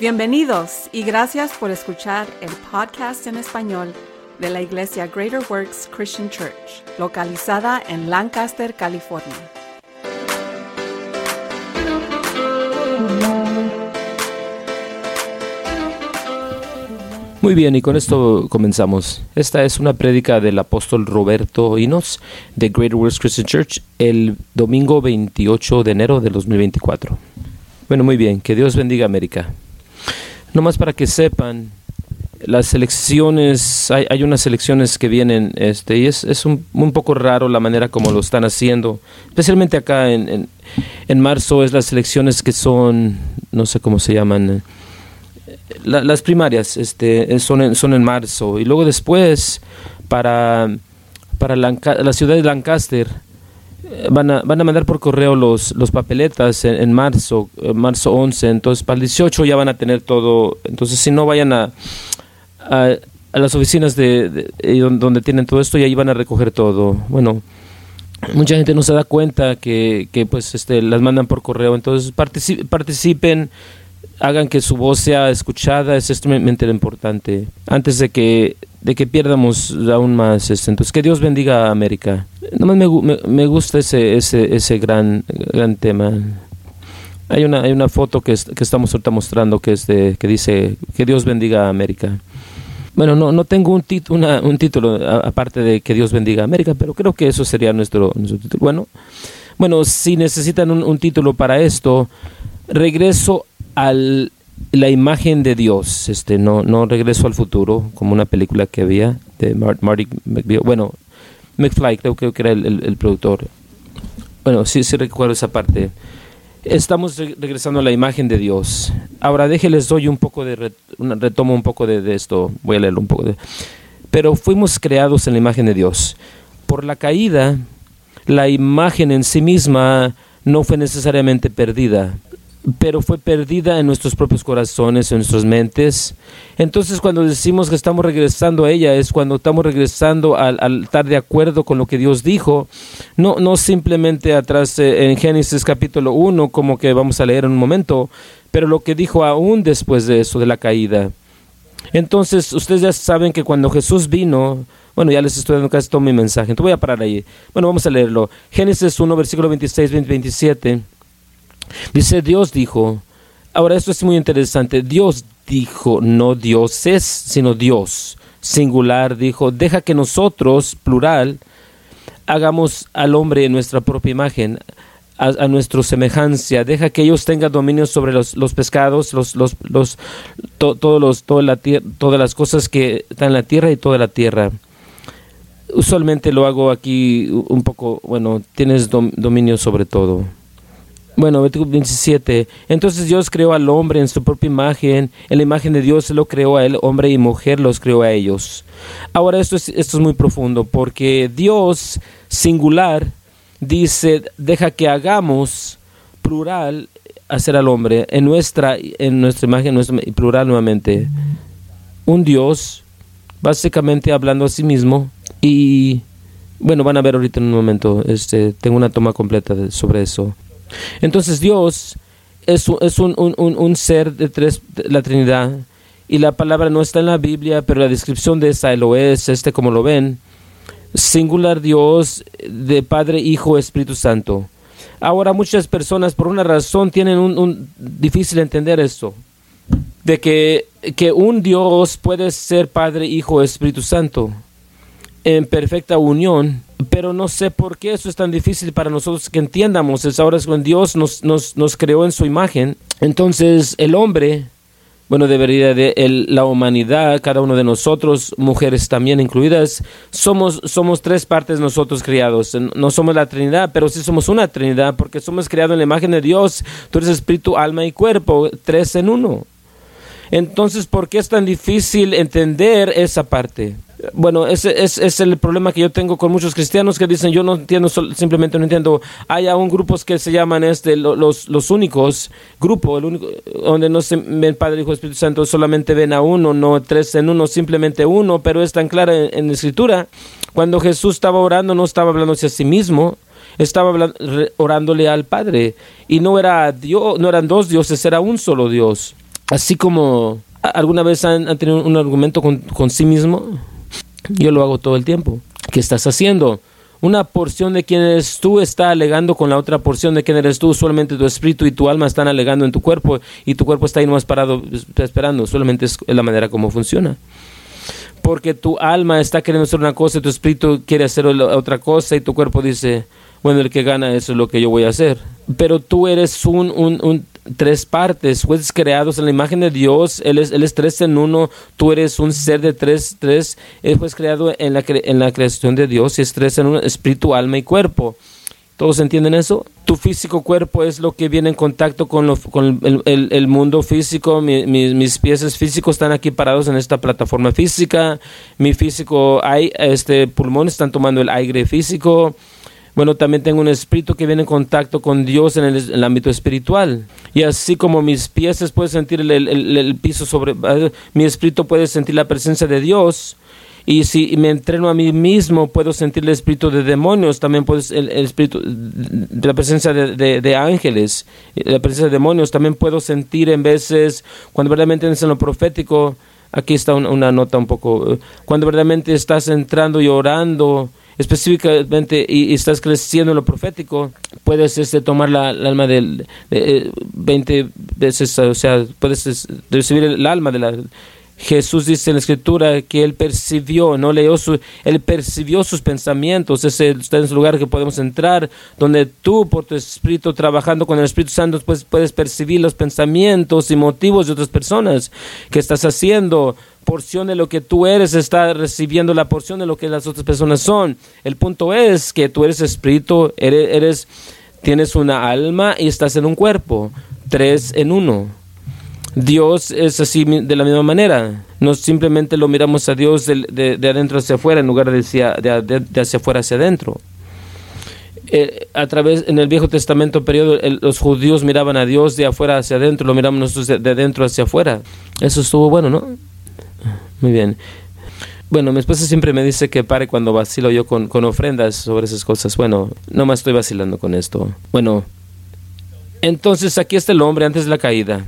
Bienvenidos y gracias por escuchar el podcast en español de la Iglesia Greater Works Christian Church, localizada en Lancaster, California. Muy bien, y con esto comenzamos. Esta es una prédica del apóstol Roberto Inos de Greater Works Christian Church el domingo 28 de enero del 2024. Bueno, muy bien, que Dios bendiga América. No más para que sepan, las elecciones, hay, hay unas elecciones que vienen, este, y es, es un, un, poco raro la manera como lo están haciendo, especialmente acá en, en, en marzo es las elecciones que son, no sé cómo se llaman, la, las primarias este, son, en, son en marzo, y luego después para, para la ciudad de Lancaster, van a, van a mandar por correo los, los papeletas en, en marzo, en marzo 11, entonces para el 18 ya van a tener todo, entonces si no vayan a, a, las oficinas de, de, de, donde tienen todo esto y ahí van a recoger todo. Bueno, mucha gente no se da cuenta que, que pues este las mandan por correo, entonces particip, participen, hagan que su voz sea escuchada, es extremadamente importante, antes de que de que pierdamos aún más. Este, entonces, que Dios bendiga a América. Nomás me, me, me gusta ese, ese, ese gran, gran tema. Hay una, hay una foto que, que estamos ahorita mostrando que, es de, que dice que Dios bendiga a América. Bueno, no, no tengo un, un título aparte de que Dios bendiga a América, pero creo que eso sería nuestro, nuestro título. Bueno, bueno, si necesitan un, un título para esto, regreso al la imagen de Dios, este, no, no regreso al futuro, como una película que había de Marty McFly, bueno, McFly creo, creo que era el, el, el, productor. Bueno, sí, sí recuerdo esa parte. Estamos re regresando a la imagen de Dios. Ahora déjenles doy un poco de, re una, retomo un poco de, de, esto, voy a leerlo un poco de... Pero fuimos creados en la imagen de Dios. Por la caída, la imagen en sí misma no fue necesariamente perdida, pero fue perdida en nuestros propios corazones, en nuestras mentes. Entonces cuando decimos que estamos regresando a ella es cuando estamos regresando al, al estar de acuerdo con lo que Dios dijo, no, no simplemente atrás eh, en Génesis capítulo 1 como que vamos a leer en un momento, pero lo que dijo aún después de eso, de la caída. Entonces ustedes ya saben que cuando Jesús vino, bueno, ya les estoy dando casi todo mi mensaje, entonces voy a parar ahí. Bueno, vamos a leerlo. Génesis 1, versículo 26, 20, 27. Dice, Dios dijo, ahora esto es muy interesante, Dios dijo, no Dios es, sino Dios, singular, dijo, deja que nosotros, plural, hagamos al hombre en nuestra propia imagen, a, nuestra semejanza, deja que ellos tengan dominio sobre los, los pescados, los, los, los, to, todos los, toda la todas las cosas que están en la tierra y toda la tierra. Usualmente lo hago aquí un poco, bueno, tienes dom, dominio sobre todo. Bueno, 27. Entonces Dios creó al hombre en su propia imagen, en la imagen de Dios se lo creó a él, hombre y mujer los creó a ellos. Ahora esto es, esto es muy profundo porque Dios singular dice, deja que hagamos plural hacer al hombre en nuestra, en nuestra imagen, nuestra, plural nuevamente. Un Dios, básicamente hablando a sí mismo y bueno, van a ver ahorita en un momento, este, tengo una toma completa sobre eso. Entonces Dios es, un, ser de tres, la Trinidad, y la palabra no está en la Biblia, pero la descripción de esta lo es, este como lo ven, singular Dios de Padre, Hijo, Espíritu Santo. Ahora muchas personas por una razón tienen un, difícil entender esto, de que un Dios puede ser Padre, Hijo, Espíritu Santo en perfecta unión, pero no sé por qué eso es tan difícil para nosotros que entiendamos. Es ahora cuando Dios nos, nos, nos creó en su imagen. Entonces el hombre, bueno, de el, la humanidad, cada uno de nosotros, mujeres también incluidas, somos, somos tres partes nosotros criados. No somos la Trinidad, pero sí somos una Trinidad porque somos creados en la imagen de Dios. Tú eres espíritu, alma y cuerpo, tres en uno. Entonces, ¿por qué es tan difícil entender esa parte? Bueno, ese es, es, el problema que yo tengo con muchos cristianos que dicen yo no entiendo, simplemente no entiendo. Hay aún grupos que se llaman este los, los únicos, grupo, el único, donde no se ven Padre, Hijo, Espíritu Santo, solamente ven a uno, no tres en uno, simplemente uno, pero es tan clara en, la Escritura. Cuando Jesús estaba orando, no estaba hablando hacia sí mismo, estaba hablando, orándole al Padre. Y no era Dios, no eran dos dioses, era un solo Dios. así como alguna vez han, tenido un argumento con, con sí mismo, yo lo hago todo el tiempo. ¿Qué estás haciendo? una porción de quien eres tú está alegando con la otra porción de quien eres tú. Solamente tu espíritu y tu alma están alegando en tu cuerpo y tu cuerpo está ahí nomás parado esperando. Solamente es la manera como funciona. Porque tu alma está queriendo hacer una cosa y tu espíritu quiere hacer otra cosa y tu cuerpo dice, bueno, el que gana eso es lo que yo voy a hacer. Pero tú eres un, un, un tres partes, fueres creados en la imagen de Dios, Él es, él es tres en uno, tú eres un ser de tres, tres, Él fue creado en la, creación de Dios y es tres en uno, espíritu, alma y cuerpo. ¿Todos entienden eso? Tu físico cuerpo es lo que viene en contacto con, lo, con el, mundo físico. mis pies físicos están aquí parados en esta plataforma física. Mi físico, hay, este, pulmones están tomando el aire físico. Bueno, también tengo un espíritu que viene en contacto con Dios en el, ámbito espiritual. Y así como mis pies pueden sentir el, piso sobre... Eh, mi espíritu puede sentir la presencia de Dios. Y si me entreno a mí mismo, puedo sentir el espíritu de demonios, también puedo el, espíritu de la presencia de, de, ángeles, la presencia de demonios, también puedo sentir en veces, cuando verdaderamente es en lo profético, aquí está una nota un poco, eh, cuando verdaderamente estás entrando y orando, específicamente y, estás creciendo en lo profético, puedes este, tomar la, alma del de, 20 eh, veces, o sea, puedes recibir el alma de la Jesús dice en la escritura que él percibió, no leyó su, él percibió sus pensamientos. Ese es el lugar que podemos entrar, donde tú por tu espíritu trabajando con el Espíritu Santo pues, puedes percibir los pensamientos y motivos de otras personas que estás haciendo. Porción de lo que tú eres está recibiendo la porción de lo que las otras personas son. El punto es que tú eres espíritu, eres, eres tienes una alma y estás en un cuerpo, tres en uno. Dios es así de la misma manera. No simplemente lo miramos a Dios de, adentro hacia afuera en lugar de, hacia, de, hacia afuera hacia adentro. Eh, a través en el Viejo Testamento periodo los judíos miraban a Dios de afuera hacia adentro, lo miramos nosotros de, adentro hacia afuera. Eso estuvo bueno, ¿no? Muy bien. Bueno, mi esposa siempre me dice que pare cuando vacilo yo con, con ofrendas sobre esas cosas. Bueno, no más estoy vacilando con esto. Bueno, entonces aquí está el hombre antes de la caída.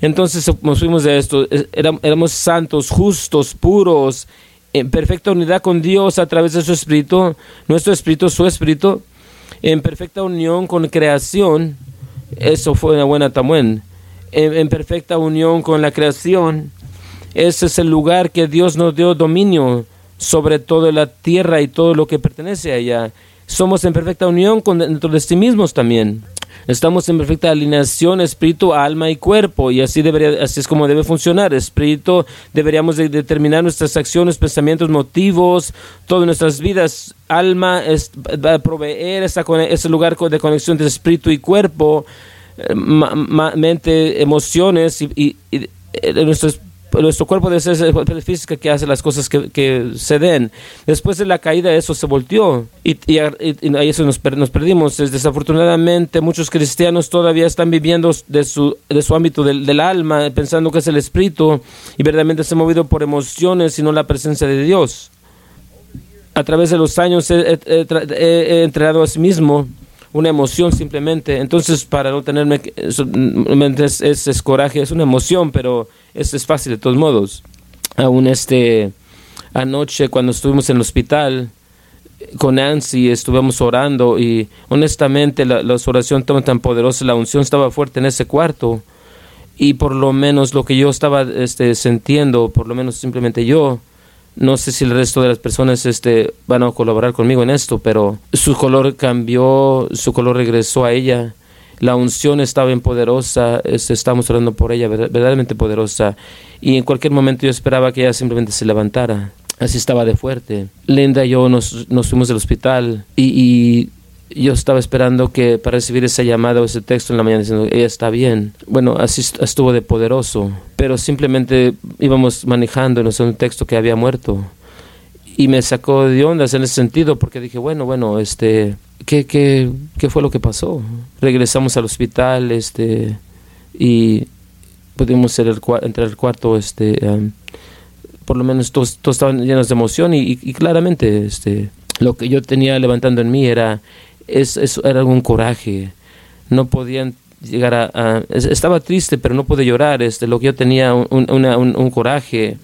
Entonces nos fuimos de esto, éramos santos, justos, puros, en perfecta unidad con Dios a través de su espíritu, nuestro espíritu, su espíritu, en perfecta unión con creación. Eso fue una buena también. En, perfecta unión con la creación. Ese es el lugar que Dios nos dio dominio sobre toda la tierra y todo lo que pertenece a ella. Somos en perfecta unión con dentro de sí mismos también. Estamos en perfecta alineación espíritu, alma y cuerpo y así debería así es como debe funcionar. Espíritu deberíamos de determinar nuestras acciones, pensamientos, motivos, todas nuestras vidas. Alma es, proveer ese lugar de conexión de espíritu y cuerpo, eh, mente, emociones y, y, y eh, nuestros nuestro cuerpo de ser física que hace las cosas que, se den. Después de la caída eso se volteó y, y, ahí eso nos, nos perdimos. Desafortunadamente muchos cristianos todavía están viviendo de su, de su ámbito del, del alma, pensando que es el espíritu y verdaderamente se han movido por emociones y no la presencia de Dios. A través de los años he, he entrenado a sí mismo una emoción simplemente. Entonces, para no tenerme, es, es, coraje, es una emoción, pero es, es fácil de todos modos. Aún este, anoche cuando estuvimos en el hospital con Nancy, estuvimos orando y honestamente la, la oración estaba tan poderosa, la unción estaba fuerte en ese cuarto y por lo menos lo que yo estaba este, sintiendo, por lo menos simplemente yo, no sé si el resto de las personas este, van a colaborar conmigo en esto, pero su color cambió, su color regresó a ella. La unción estaba bien poderosa, este, orando por ella, verdaderamente poderosa. Y en cualquier momento yo esperaba que ella simplemente se levantara. Así estaba de fuerte. Linda y yo nos, nos fuimos del hospital y yo estaba esperando que para recibir esa llamada o ese texto en la mañana diciendo, ella está bien. Bueno, así estuvo de poderoso, pero simplemente íbamos manejando y nos un texto que había muerto. Y me sacó de ondas en ese sentido porque dije, bueno, bueno, este, ¿qué, qué, qué fue lo que pasó? Regresamos al hospital este, y pudimos entrar al cuarto, este, por lo menos todos, todos, estaban llenos de emoción y, y claramente este, lo que yo tenía levantando en mí era es, era un coraje. No podían llegar a, estaba triste pero no pude llorar. Este lo que yo tenía un, un, coraje.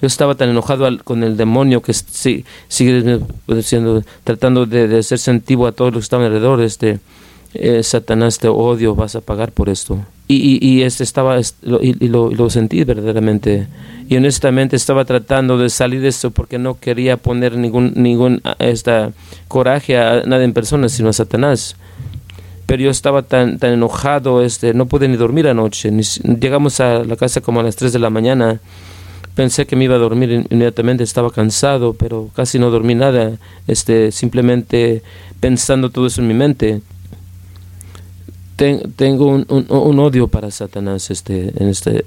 Yo estaba tan enojado con el demonio que sí, sigue siendo tratando de, de, ser sentido a todos los que estaban alrededor este eh, Satanás te odio vas a pagar por esto y, y, este estaba y, lo, lo, sentí verdaderamente y honestamente estaba tratando de salir de eso porque no quería poner ningún ningún esta coraje a nadie en persona sino a Satanás pero yo estaba tan, tan enojado, este, no pude ni dormir anoche. llegamos a la casa como a las 3 de la mañana. Pensé que me iba a dormir inmediatamente, estaba cansado, pero casi no dormí nada, este, simplemente pensando todo eso en mi mente. Tengo un, odio para Satanás. Este, en este.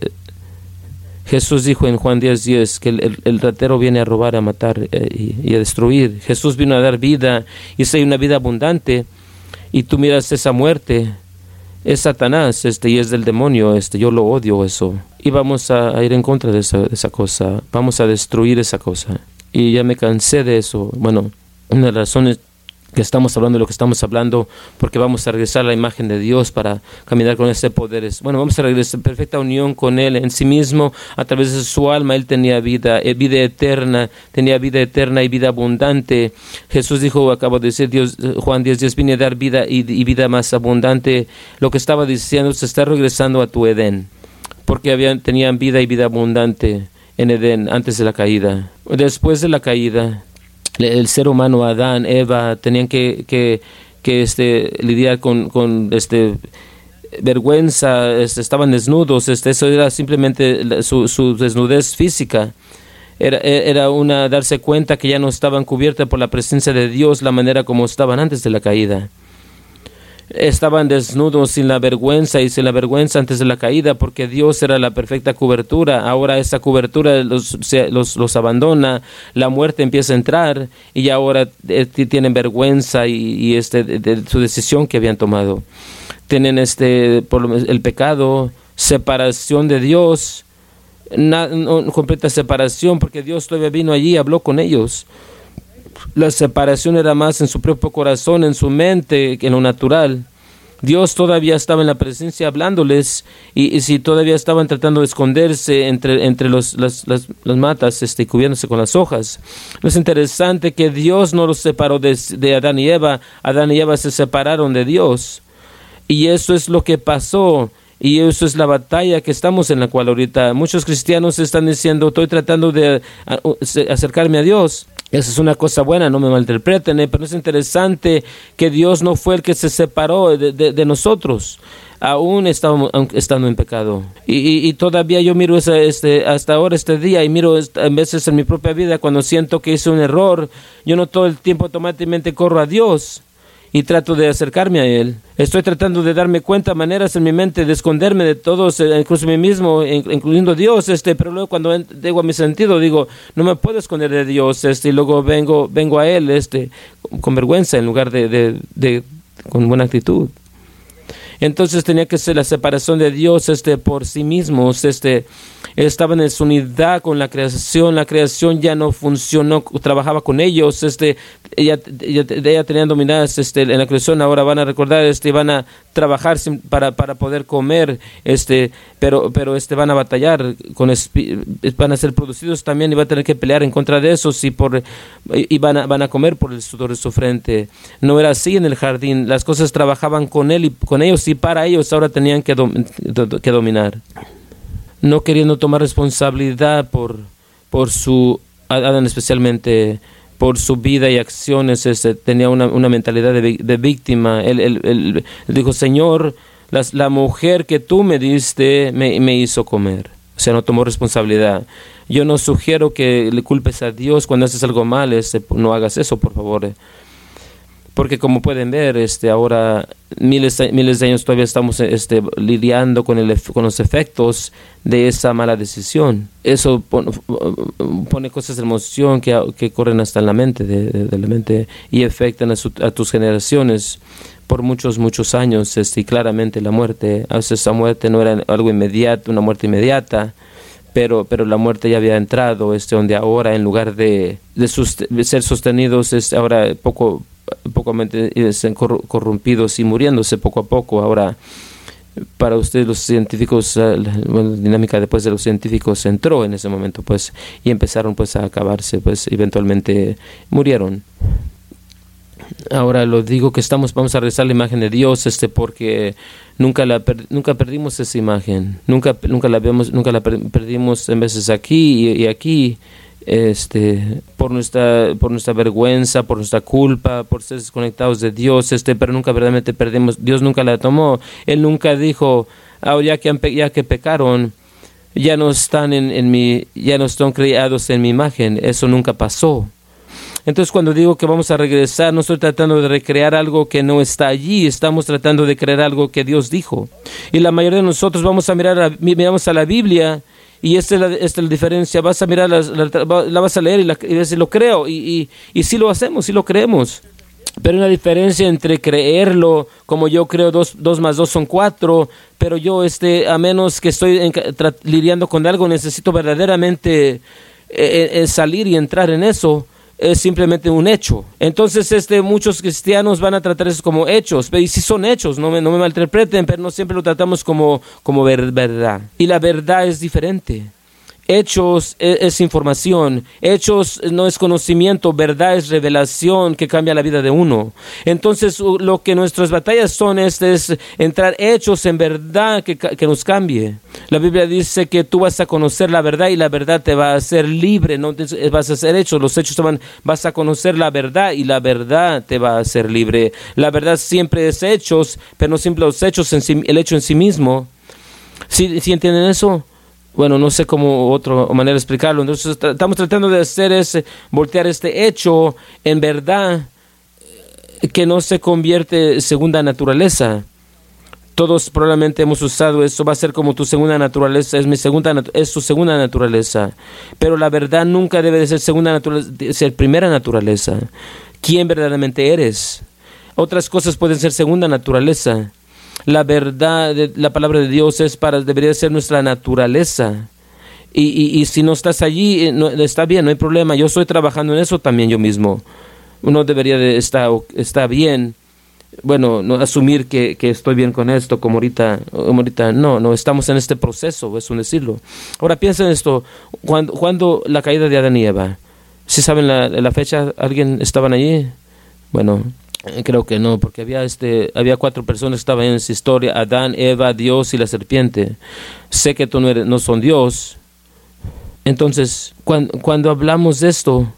Jesús dijo en Juan 10:10 10, que el, ratero viene a robar, a matar eh, y, a destruir. Jesús vino a dar vida y es una vida abundante y tú miras esa muerte, es Satanás este, y es del demonio, este, yo lo odio eso. Y vamos a, ir en contra de esa, de esa cosa, vamos a destruir esa cosa. Y ya me cansé de eso. Bueno, una de las razones que estamos hablando de lo que estamos hablando, porque vamos a regresar a la imagen de Dios para caminar con ese poder. Bueno, vamos a regresar en perfecta unión con Él en sí mismo, a través de su alma. Él tenía vida, eh, vida eterna, tenía vida eterna y vida abundante. Jesús dijo, acabo de decir, Dios, Juan 10, Dios viene a dar vida y, vida más abundante. Lo que estaba diciendo, se está regresando a tu Edén, porque habían, tenían vida y vida abundante en Edén antes de la caída. Después de la caída, el ser humano, Adán, Eva, tenían que, que, que este, lidiar con, con este, vergüenza, este, estaban desnudos, este, eso era simplemente su, su desnudez física. Era, era, una darse cuenta que ya no estaban cubiertas por la presencia de Dios la manera como estaban antes de la caída estaban desnudos sin la vergüenza y sin la vergüenza antes de la caída porque Dios era la perfecta cobertura. Ahora esa cobertura los, los, los abandona, la muerte empieza a entrar y ahora eh, tienen vergüenza y, este, de, su decisión que habían tomado. Tienen este, por el pecado, separación de Dios, una, completa separación porque Dios todavía vino allí y habló con ellos la separación era más en su propio corazón, en su mente, que en lo natural. Dios todavía estaba en la presencia hablándoles y, si todavía estaban tratando de esconderse entre, entre los, las, las, matas este, cubriéndose con las hojas. Es interesante que Dios no los separó de, de Adán y Eva, Adán y Eva se separaron de Dios. Y eso es lo que pasó. Y eso es la batalla que estamos en la cual ahorita muchos cristianos están diciendo, estoy tratando de acercarme a Dios. Esa es una cosa buena, no me malinterpreten, eh, pero es interesante que Dios no fue el que se separó de, nosotros, aún estamos, estando en pecado. Y, todavía yo miro este, hasta ahora este día y miro a veces en mi propia vida cuando siento que hice un error, yo no todo el tiempo automáticamente corro a Dios y trato de acercarme a Él. Estoy tratando de darme cuenta, maneras en mi mente de esconderme de todos, eh, incluso mí mismo, incluyendo Dios, este, pero luego cuando llego a mi sentido digo, no me puedo esconder de Dios, este, y luego vengo, vengo a Él, este, con vergüenza en lugar de, de, de con buena actitud. Entonces tenía que ser la separación de Dios este, por sí mismos. Este, estaban en su unidad con la creación. La creación ya no funcionó, trabajaba con ellos. Este, ella, tenían dominadas este, en la creación. Ahora van a recordar, este, van a trabajar para, para poder comer. Este, pero, pero este, van a batallar, con van a ser producidos también y van a tener que pelear en contra de esos y, por, y van, a, van a comer por el sudor de su frente. No era así en el jardín. Las cosas trabajaban con él y con ellos y para ellos ahora tenían que, dominar. No queriendo tomar responsabilidad por, por su, Adán especialmente, por su vida y acciones, este, tenía una, una mentalidad de, víctima. Él, dijo, Señor, la mujer que tú me diste me, hizo comer. O sea, no tomó responsabilidad. Yo no sugiero que le culpes a Dios cuando haces algo mal, este, no hagas eso, por favor porque como pueden ver, este, ahora miles, miles de años todavía estamos este, lidiando con, el, con los efectos de esa mala decisión. Eso pone, cosas de emoción que, que, corren hasta en la mente, de, la mente y afectan a, a, tus generaciones por muchos, muchos años. Este, y claramente la muerte, a muerte no era algo inmediato, una muerte inmediata, pero, pero la muerte ya había entrado, este, donde ahora en lugar de, de, ser sostenidos, es ahora poco poco corrompidos y muriéndose poco a poco. Ahora, para ustedes los científicos, la dinámica después de los científicos entró en ese momento, pues, y empezaron pues a acabarse, pues, eventualmente murieron. Ahora lo digo que estamos, vamos a rezar la imagen de Dios, este, porque nunca la nunca perdimos esa imagen, nunca nunca la vemos, nunca la perdimos en veces aquí y, aquí, este, por nuestra por nuestra vergüenza, por nuestra culpa, por ser desconectados de Dios, este, pero nunca verdaderamente perdimos. Dios nunca la tomó. Él nunca dijo, ahora ya que ya que pecaron, ya no están en, en mi, ya no están creados en mi imagen. Eso nunca pasó. Entonces cuando digo que vamos a regresar, no estoy tratando de recrear algo que no está allí, estamos tratando de crear algo que Dios dijo. Y la mayoría de nosotros vamos a mirar, miramos a la Biblia y esta es la, diferencia, vas a mirar, la, vas a leer y, la, y decir, lo creo, y, y, y sí lo hacemos, sí lo creemos. Pero hay una diferencia entre creerlo, como yo creo dos, dos más dos son cuatro, pero yo, este, a menos que estoy lidiando con algo, necesito verdaderamente eh, eh, salir y entrar en eso es simplemente un hecho. Entonces, este, muchos cristianos van a tratar eso como hechos, y si son hechos, no me, no me malinterpreten, pero no siempre lo tratamos como, como verdad. Y la verdad es diferente. Hechos e, es, información, hechos no es conocimiento, verdad es revelación que cambia la vida de uno. Entonces lo que nuestras batallas son es, entrar hechos en verdad que, que, nos cambie. La Biblia dice que tú vas a conocer la verdad y la verdad te va a hacer libre, no vas a ser hechos, los hechos te van, vas a conocer la verdad y la verdad te va a hacer libre. La verdad siempre es hechos, pero no siempre los hechos, en el hecho en sí mismo. ¿Sí, ¿sí entienden eso? Bueno, no sé cómo otra manera de explicarlo. Entonces estamos tratando de hacer ese, voltear este hecho en verdad eh, que no se convierte en segunda naturaleza. Todos probablemente hemos usado eso, va a ser como tu segunda naturaleza, es mi segunda es tu segunda naturaleza. Pero la verdad nunca debe de ser segunda naturaleza, ser primera naturaleza. ¿Quién verdaderamente eres? Otras cosas pueden ser segunda naturaleza la verdad, la palabra de Dios es para, debería ser nuestra naturaleza. Y, y, si no estás allí, eh, no, está bien, no hay problema. Yo estoy trabajando en eso también yo mismo. Uno debería de estar está bien. Bueno, no asumir que, que, estoy bien con esto, como ahorita, como ahorita, no, no, estamos en este proceso, es un decirlo. Ahora piensa en esto, cuando, cuando la caída de Adán y Eva, si saben la, la fecha, ¿alguien estaban allí? Bueno, creo que no, porque había este, había cuatro personas que estaban en esa historia: Adán, Eva, Dios y la serpiente. Sé que tú no, eres, no son Dios. Entonces, cuando, cuando hablamos de esto,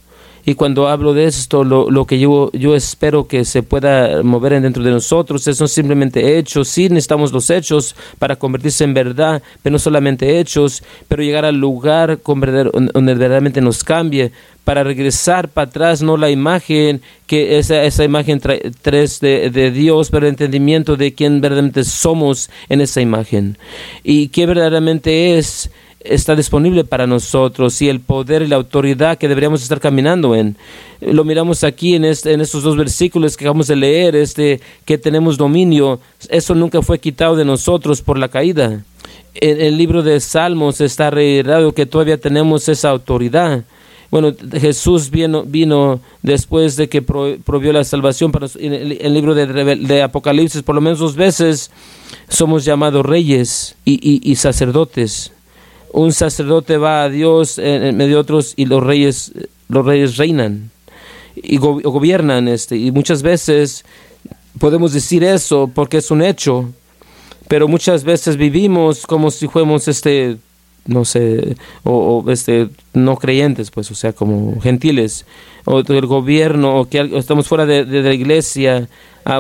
y cuando hablo de esto, lo, lo que yo, yo espero que se pueda mover dentro de nosotros son simplemente hechos. Sí necesitamos los hechos para convertirse en verdad, pero no solamente hechos, pero llegar al lugar donde verdaderamente nos cambie para regresar para atrás, no la imagen, que esa, esa imagen tres de, de, Dios, pero el entendimiento de quién verdaderamente somos en esa imagen y qué verdaderamente es está disponible para nosotros y el poder y la autoridad que deberíamos estar caminando en. Lo miramos aquí en, este, en estos dos versículos que acabamos de leer, este, que tenemos dominio, eso nunca fue quitado de nosotros por la caída. En el libro de Salmos está reiterado que todavía tenemos esa autoridad. Bueno, Jesús vino, vino después de que provió la salvación. Para, en el, libro de, Apocalipsis, por lo menos dos veces, somos llamados reyes y, sacerdotes. Un sacerdote va a Dios en, medio de otros y los reyes, los reyes reinan y gobiernan. Este, y muchas veces podemos decir eso porque es un hecho, pero muchas veces vivimos como si fuéramos este no sé, o, este, no creyentes, pues, o sea, como gentiles, o del gobierno, o que estamos fuera de, la iglesia,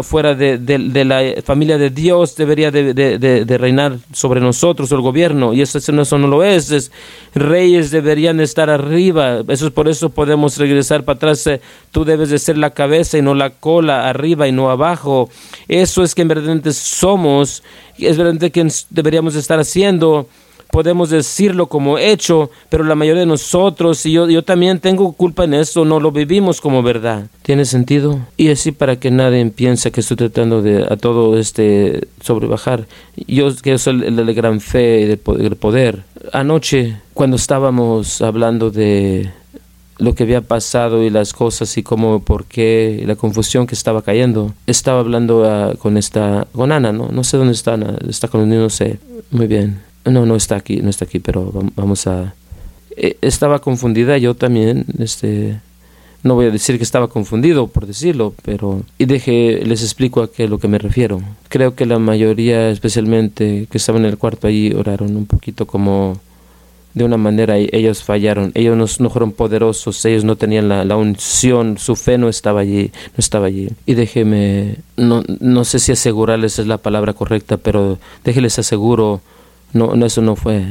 fuera de, la familia de Dios, debería de, reinar sobre nosotros, el gobierno, y eso, eso no lo es, es, reyes deberían estar arriba, eso es por eso podemos regresar para atrás, eh, tú debes de ser la cabeza y no la cola, arriba y no abajo, eso es que en verdad somos, es verdad que deberíamos estar haciendo, podemos decirlo como hecho, pero la mayoría de nosotros, y yo, yo también tengo culpa en eso, no lo vivimos como verdad. ¿Tiene sentido? Y así para que nadie piense que estoy tratando de a todo este sobrebajar. Yo que soy de gran fe y del poder. Anoche, cuando estábamos hablando de lo que había pasado y las cosas y cómo, por qué, la confusión que estaba cayendo. Estaba hablando ah, con esta, con Ana, ¿no? No sé dónde está Ana, está con no sé. Muy bien. No, no está aquí, no está aquí, pero vamos a... Eh, estaba confundida yo también, este... No voy a decir que estaba confundido por decirlo, pero... Y deje, les explico a qué lo que me refiero. Creo que la mayoría, especialmente que estaban en el cuarto allí, oraron un poquito como de una manera ellos fallaron, ellos no, fueron poderosos, ellos no tenían la, unción, su fe no estaba allí, no estaba allí. Y déjeme, no, no sé si asegurarles es la palabra correcta, pero déjenles aseguro, no, no, eso no fue.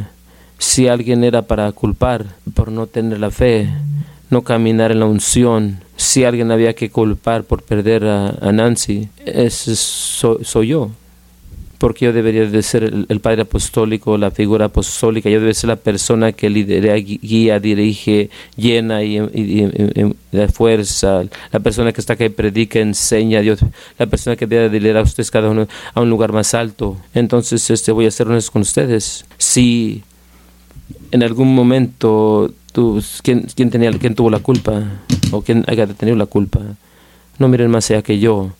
Si alguien era para culpar por no tener la fe, no caminar en la unción, si alguien había que culpar por perder a, Nancy, ese soy yo porque yo debería de ser el, padre apostólico, la figura apostólica, yo debería ser la persona que lidera, guía, dirige, llena y, da fuerza, la persona que está que predica, enseña Dios, la persona que debe liderar a ustedes cada uno a un lugar más alto. Entonces, este, voy a ser honesto con ustedes. Si en algún momento tú, ¿quién, quién tuvo la culpa o quién haya tenido la culpa, no miren más allá que yo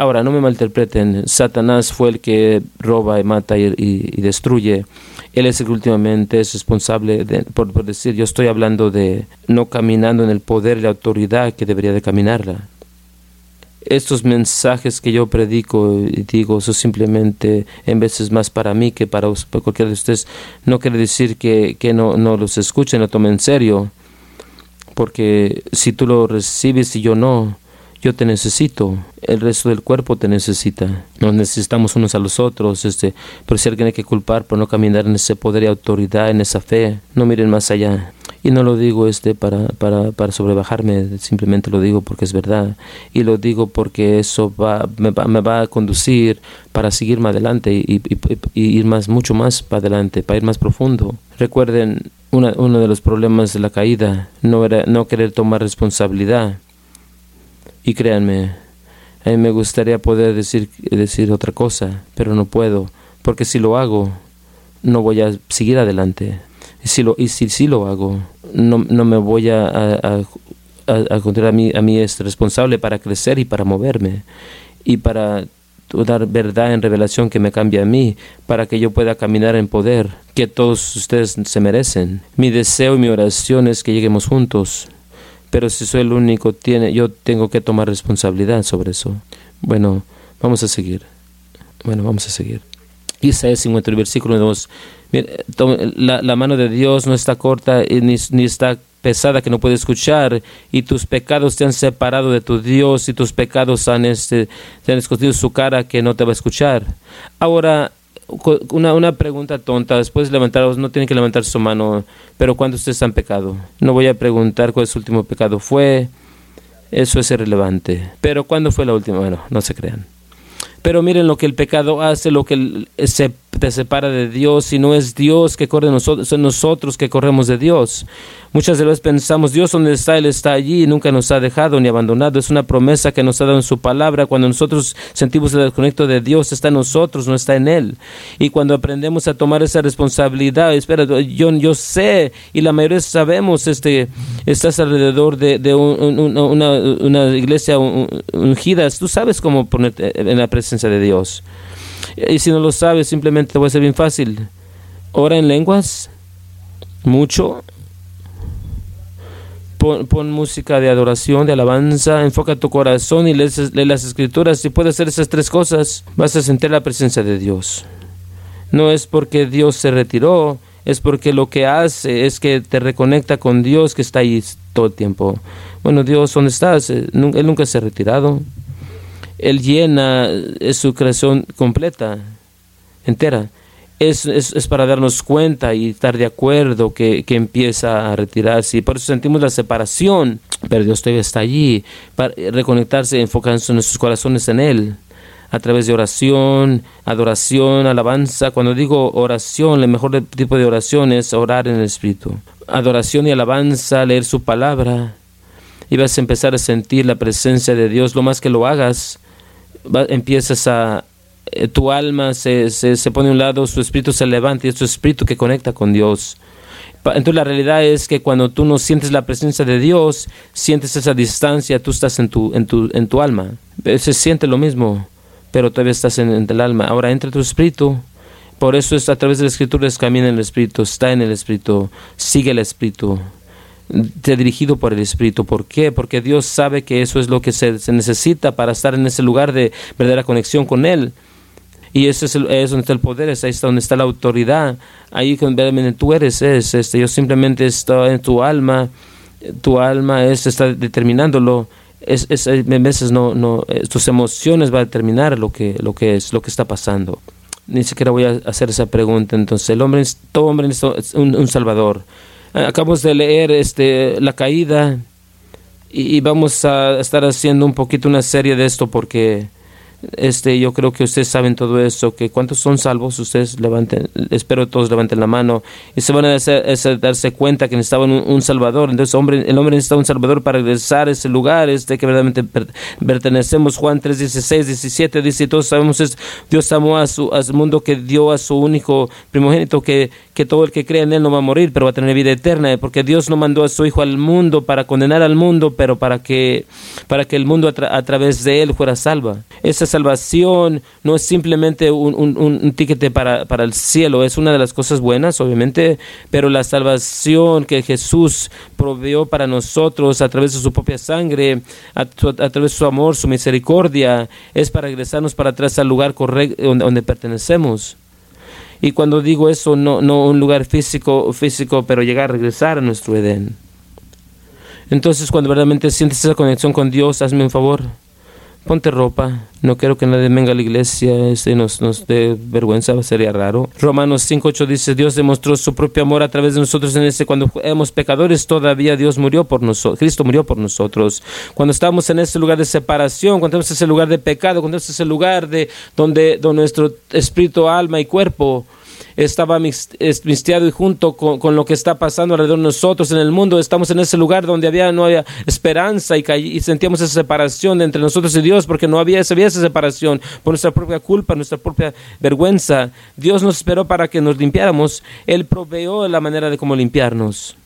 Ahora, no me malinterpreten, Satanás fue el que roba y mata y, destruye. Él es el que últimamente es responsable, por, decir, yo estoy hablando de no caminando en el poder y la autoridad que debería de caminarla. Estos mensajes que yo predico y digo son simplemente en veces más para mí que para, cualquiera de ustedes. No quiere decir que, que no, no los escuchen, lo tomen en serio, porque si tú lo recibes y yo no, yo te necesito, el resto del cuerpo te necesita, nos necesitamos unos a los otros, este, pero si alguien hay que culpar por no caminar en ese poder y autoridad, en esa fe, no miren más allá. Y no lo digo este para, para, para sobrebajarme, simplemente lo digo porque es verdad. Y lo digo porque eso va, me, va, me va a conducir para seguir más adelante y, ir más, mucho más para adelante, para ir más profundo. Recuerden, uno de los problemas de la caída no era no querer tomar responsabilidad y créanme, a mí me gustaría poder decir, decir otra cosa, pero no puedo, porque si lo hago, no voy a seguir adelante. Y si lo, y si, si lo hago, no, no me voy a, a, a, encontrar a mí, a mí es responsable para crecer y para moverme y para dar verdad en revelación que me cambie a mí, para que yo pueda caminar en poder que todos ustedes se merecen. Mi deseo y mi oración es que lleguemos juntos pero si soy el único, tiene, yo tengo que tomar responsabilidad sobre eso. Bueno, vamos a seguir. Bueno, vamos a seguir. Isaías 50, versículo 2. La, la, mano de Dios no está corta ni, ni está pesada que no puede escuchar, y tus pecados te han separado de tu Dios, y tus pecados han, este, te han escondido su cara que no te va a escuchar. Ahora, una, una pregunta tonta, después de levantaros, no tienen que levantar su mano, pero cuando ustedes han pecado? No voy a preguntar cuál su último pecado fue, eso es irrelevante. Pero ¿cuándo fue la última? Bueno, no se crean. Pero miren lo que el pecado hace, lo que se te separa de Dios y no es Dios que corre de nosotros, son nosotros que corremos de Dios. Muchas veces pensamos, Dios donde está, Él está allí y nunca nos ha dejado ni abandonado. Es una promesa que nos ha dado en su palabra. Cuando nosotros sentimos el desconecto de Dios, está en nosotros, no está en Él. Y cuando aprendemos a tomar esa responsabilidad, espera, yo, yo sé y la mayoría sabemos, este, estás alrededor de, una, una, iglesia ungida, tú sabes cómo ponerte en la presencia de Dios. Y si no lo sabes, simplemente te voy a ser bien fácil. Ora en lenguas, mucho. Pon, música de adoración, de alabanza, enfoca tu corazón y lee, las escrituras. Si puedes hacer esas tres cosas, vas a sentir la presencia de Dios. No es porque Dios se retiró, es porque lo que hace es que te reconecta con Dios que está ahí todo el tiempo. Bueno, Dios, ¿dónde estás? Él nunca se ha retirado. Él llena su creación completa, entera. Es, es, para darnos cuenta y estar de acuerdo que, que, empieza a retirarse. Y por eso sentimos la separación, pero Dios todavía está allí, para reconectarse, enfocarse nuestros corazones en Él, a través de oración, adoración, alabanza. Cuando digo oración, el mejor tipo de oración es orar en el Espíritu. Adoración y alabanza, leer su palabra. Y vas a empezar a sentir la presencia de Dios. Lo más que lo hagas, empiezas a, eh, tu alma se, se, pone a un lado, su espíritu se levanta y es tu espíritu que conecta con Dios. Entonces la realidad es que cuando tú no sientes la presencia de Dios, sientes esa distancia, tú estás en tu, en tu, en tu alma. Se siente lo mismo, pero todavía estás en, el alma. Ahora entra tu espíritu. Por eso es a través de la escritura es camina en el espíritu, está en el espíritu, sigue el espíritu, dirigido por el espíritu. ¿Por qué? Porque Dios sabe que eso es lo que se, se necesita para estar en ese lugar de verdadera conexión con Él. Y ese es, donde está el poder, es ahí está donde está la autoridad. Ahí realmente tú eres, es, este, yo simplemente estoy en tu alma, tu alma es, está determinándolo. Es, es, veces no, no, tus emociones va a determinar lo que, lo que es, lo que está pasando. Ni siquiera voy a hacer esa pregunta. Entonces, el hombre, todo hombre es un salvador. Acabamos de leer este, la caída y, vamos a estar haciendo un poquito una serie de esto porque este, yo creo que ustedes saben todo eso, que cuántos son salvos, ustedes levanten, espero todos levanten la mano y se van a darse, cuenta que necesitaban un, salvador. Entonces, hombre, el hombre necesita un salvador para regresar a ese lugar, este que verdaderamente pertenecemos. Juan 3, 16, 17 dice, todos sabemos, es, Dios amó a su, a su mundo que dio a su único primogénito, que, que todo el que cree en él no va a morir, pero va a tener vida eterna, porque Dios no mandó a su hijo al mundo para condenar al mundo, pero para que, para que el mundo a, través de él fuera salva. Esa salvación no es simplemente un, un, ticket para, para, el cielo, es una de las cosas buenas, obviamente, pero la salvación que Jesús proveyó para nosotros a través de su propia sangre, a, través de su amor, su misericordia, es para regresarnos para atrás al lugar correcto donde pertenecemos. Y cuando digo eso, no, no un lugar físico, físico, pero llegar a regresar a nuestro Edén. Entonces, cuando verdaderamente sientes esa conexión con Dios, hazme un favor ponte ropa, no quiero que nadie venga a la iglesia este, nos, nos dé vergüenza, sería raro. Romanos 5.8 dice, Dios demostró su propio amor a través de nosotros en ese, cuando éramos pecadores, todavía Dios murió por nosotros, Cristo murió por nosotros. Cuando estamos en ese lugar de separación, cuando estamos en ese lugar de pecado, cuando estamos en ese lugar de donde, donde nuestro espíritu, alma y cuerpo estaba mistiado y junto con, lo que está pasando alrededor de nosotros en el mundo. Estamos en ese lugar donde había, no había esperanza y, y sentíamos esa separación entre nosotros y Dios porque no había, había esa separación por nuestra propia culpa, nuestra propia vergüenza. Dios nos esperó para que nos limpiáramos. Él proveó la manera de cómo limpiarnos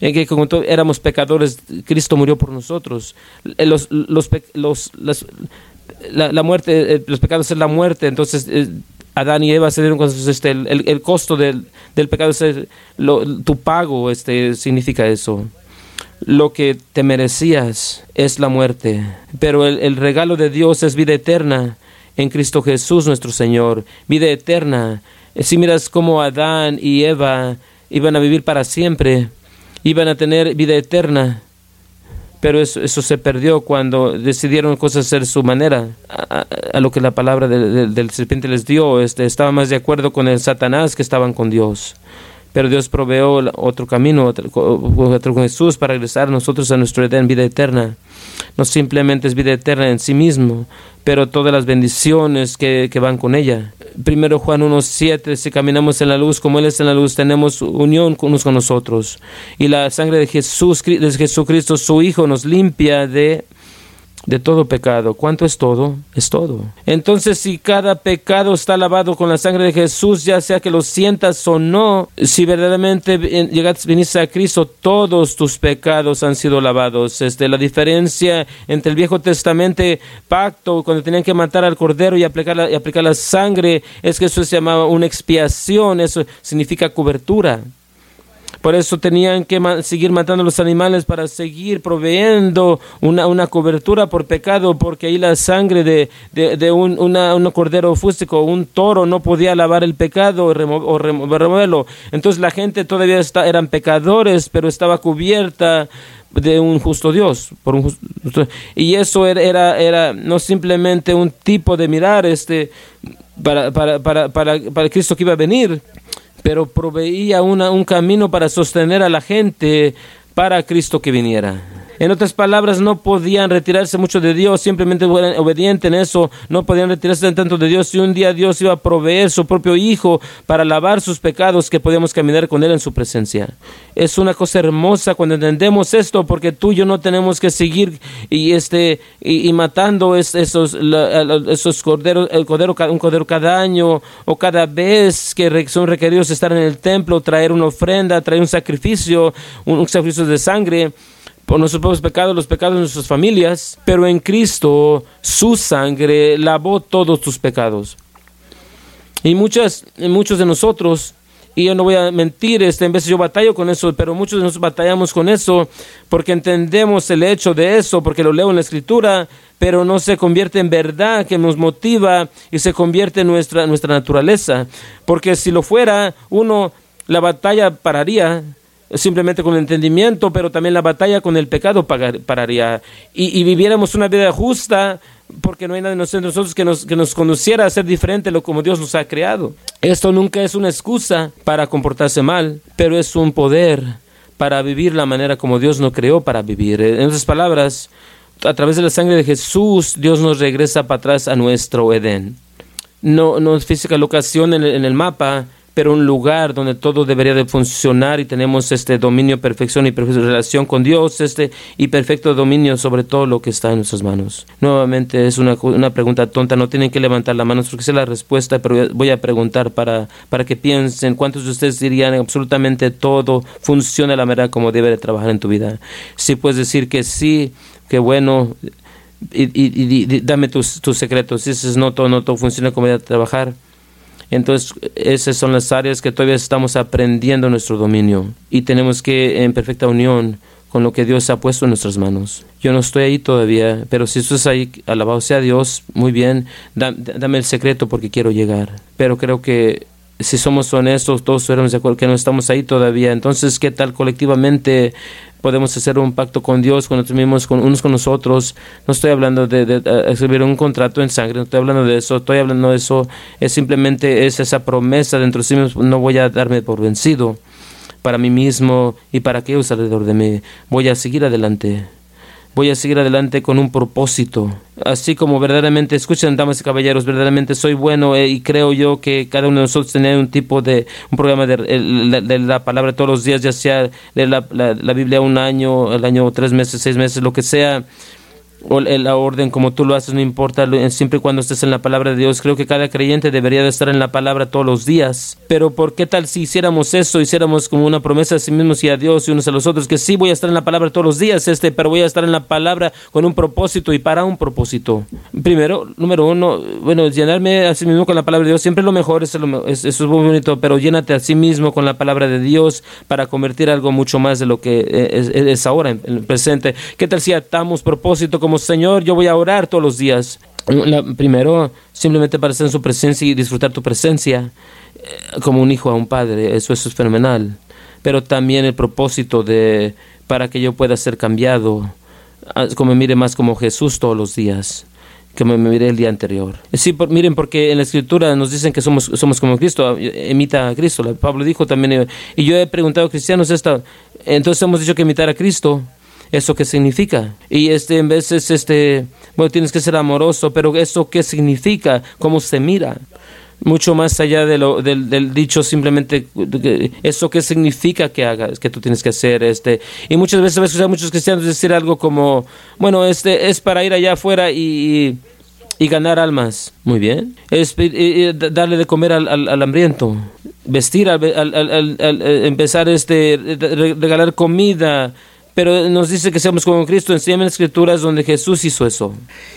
en que como éramos pecadores, Cristo murió por nosotros. Los, los, los, la, muerte, eh, los pecados es la muerte, entonces eh, Adán y Eva se dieron cuenta, este, el, costo del, pecado, es tu pago este, significa eso. Lo que te merecías es la muerte, pero el, regalo de Dios es vida eterna en Cristo Jesús nuestro Señor, vida eterna. Si miras cómo Adán y Eva iban a vivir para siempre, iban a tener vida eterna, pero eso, eso, se perdió cuando decidieron cosas hacer su manera, a, lo que la palabra del serpiente les dio, este, estaba más de acuerdo con el Satanás que estaban con Dios. Pero Dios proveó otro camino, otro, con Jesús para regresar nosotros a nuestro Edén, vida eterna. No simplemente es vida eterna en sí mismo, pero todas las bendiciones que, que van con ella. Primero Juan 1.7, si caminamos en la luz como Él es en la luz, tenemos unión unos con nosotros. Y la sangre de Jesús, de Jesucristo, su Hijo, nos limpia de de todo pecado. ¿Cuánto es todo? Es todo. Entonces, si cada pecado está lavado con la sangre de Jesús, ya sea que lo sientas o no, si verdaderamente llegaste, viniste a Cristo, todos tus pecados han sido lavados. Este, la diferencia entre el Viejo Testamento pacto, cuando tenían que matar al cordero y aplicar la, y aplicar la sangre, es que eso se llamaba una expiación, eso significa cobertura. Por eso tenían que seguir matando a los animales para seguir proveyendo una, una cobertura por pecado, porque ahí la sangre de, de, un una, cordero fústico, un toro, no podía lavar el pecado o, removerlo. Entonces la gente todavía está, eran pecadores, pero estaba cubierta de un justo Dios. Por un y eso era, era, era, no simplemente un tipo de mirar este, para, para, para, para, para Cristo que iba a venir, pero proveía una, un camino para sostener a la gente para Cristo que viniera. En otras palabras, no podían retirarse mucho de Dios, simplemente eran obedientes en eso, no podían retirarse tanto de Dios. Y un día Dios iba a proveer su propio Hijo para lavar sus pecados, que podíamos caminar con Él en su presencia. Es una cosa hermosa cuando entendemos esto, porque tú y yo no tenemos que seguir y, este, y, matando esos, esos corderos, el cordero, un cordero cada año o cada vez que son requeridos estar en el templo, traer una ofrenda, traer un sacrificio, un sacrificio de sangre por nuestros propios pecados, los pecados de nuestras familias, pero en Cristo su sangre lavó todos tus pecados. Y muchas, muchos de nosotros, y yo no voy a mentir, este, en veces yo batallo con eso, pero muchos de nosotros batallamos con eso porque entendemos el hecho de eso, porque lo leo en la escritura, pero no se convierte en verdad que nos motiva y se convierte en nuestra, nuestra naturaleza. Porque si lo fuera, uno, la batalla pararía, simplemente con el entendimiento, pero también la batalla con el pecado pararía. Y, viviéramos una vida justa, porque no hay nada en nosotros que nos, que nos conduciera a ser diferente lo como Dios nos ha creado. Esto nunca es una excusa para comportarse mal, pero es un poder para vivir la manera como Dios nos creó para vivir. En otras palabras, a través de la sangre de Jesús, Dios nos regresa para atrás a nuestro Edén. No, no es física locación en en el mapa, pero un lugar donde todo debería de funcionar y tenemos este dominio, perfección y relación con Dios este, y perfecto dominio sobre todo lo que está en nuestras manos. Nuevamente es una, una pregunta tonta, no tienen que levantar la mano porque sé la respuesta, pero voy a preguntar para, para que piensen cuántos de ustedes dirían absolutamente todo funciona de la manera como debe de trabajar en tu vida. Si puedes decir que sí, que bueno, y, y, dame tus, tus secretos. Si dices no, todo, no todo funciona como debe trabajar entonces, esas son las áreas que todavía estamos aprendiendo nuestro dominio y tenemos que, en perfecta unión con lo que Dios ha puesto en nuestras manos. Yo no estoy ahí todavía, pero si estás ahí, alabado sea Dios, muy bien, dame el secreto porque quiero llegar. Pero creo que si somos honestos, todos estamos de acuerdo que no estamos ahí todavía. Entonces, ¿qué tal colectivamente podemos hacer un pacto con Dios, con nosotros mismos, con unos con nosotros. No estoy hablando de, escribir un contrato en sangre, no estoy hablando de eso, estoy hablando de eso, es simplemente es esa promesa dentro de sí mismo, no voy a darme por vencido para mí mismo y para aquellos alrededor de mí, voy a seguir adelante voy a seguir adelante con un propósito. Así como verdaderamente, escuchen, damas y caballeros, verdaderamente soy bueno eh, y creo yo que cada uno de nosotros tiene un tipo de, un programa de, de, la palabra todos los días, ya sea leer la, la, Biblia un año, el año tres meses, seis meses, lo que sea la orden como tú lo haces, no importa, siempre y cuando estés en la palabra de Dios. Creo que cada creyente debería de estar en la palabra todos los días. Pero ¿por qué tal si hiciéramos eso, hiciéramos como una promesa a sí mismos y a Dios y unos a los otros, que sí voy a estar en la palabra todos los días, este, pero voy a estar en la palabra con un propósito y para un propósito? Primero, número uno, bueno, llenarme a sí mismo con la palabra de Dios, siempre lo mejor, es lo, es, eso es muy bonito, pero llénate a sí mismo con la palabra de Dios para convertir algo mucho más de lo que es, es ahora, en el presente. ¿Qué tal si atamos propósito como Señor, yo voy a orar todos los días. primero, simplemente para estar en su presencia y disfrutar tu presencia eh, como un hijo a un padre, eso, es fenomenal. Pero también el propósito de para que yo pueda ser cambiado, como me mire más como Jesús todos los días que me, mire el día anterior. Sí, miren, porque en la escritura nos dicen que somos, somos como Cristo, imita a Cristo. Pablo dijo también, eh, y yo he preguntado a cristianos esta, entonces hemos dicho que imitar a Cristo eso qué significa. Y este, en veces, este, bueno, tienes que ser amoroso, pero eso qué significa, cómo se mira. Mucho más allá de lo, del, dicho simplemente eso qué significa que hagas, que tú tienes que hacer. este Y muchas veces ves a muchos cristianos decir algo como, bueno, este es para ir allá afuera y, y ganar almas. Muy bien. Es darle de comer al, al, hambriento. Vestir, al, al, empezar este, regalar comida pero nos dice que seamos como Cristo. Enséñame escrituras donde Jesús hizo eso.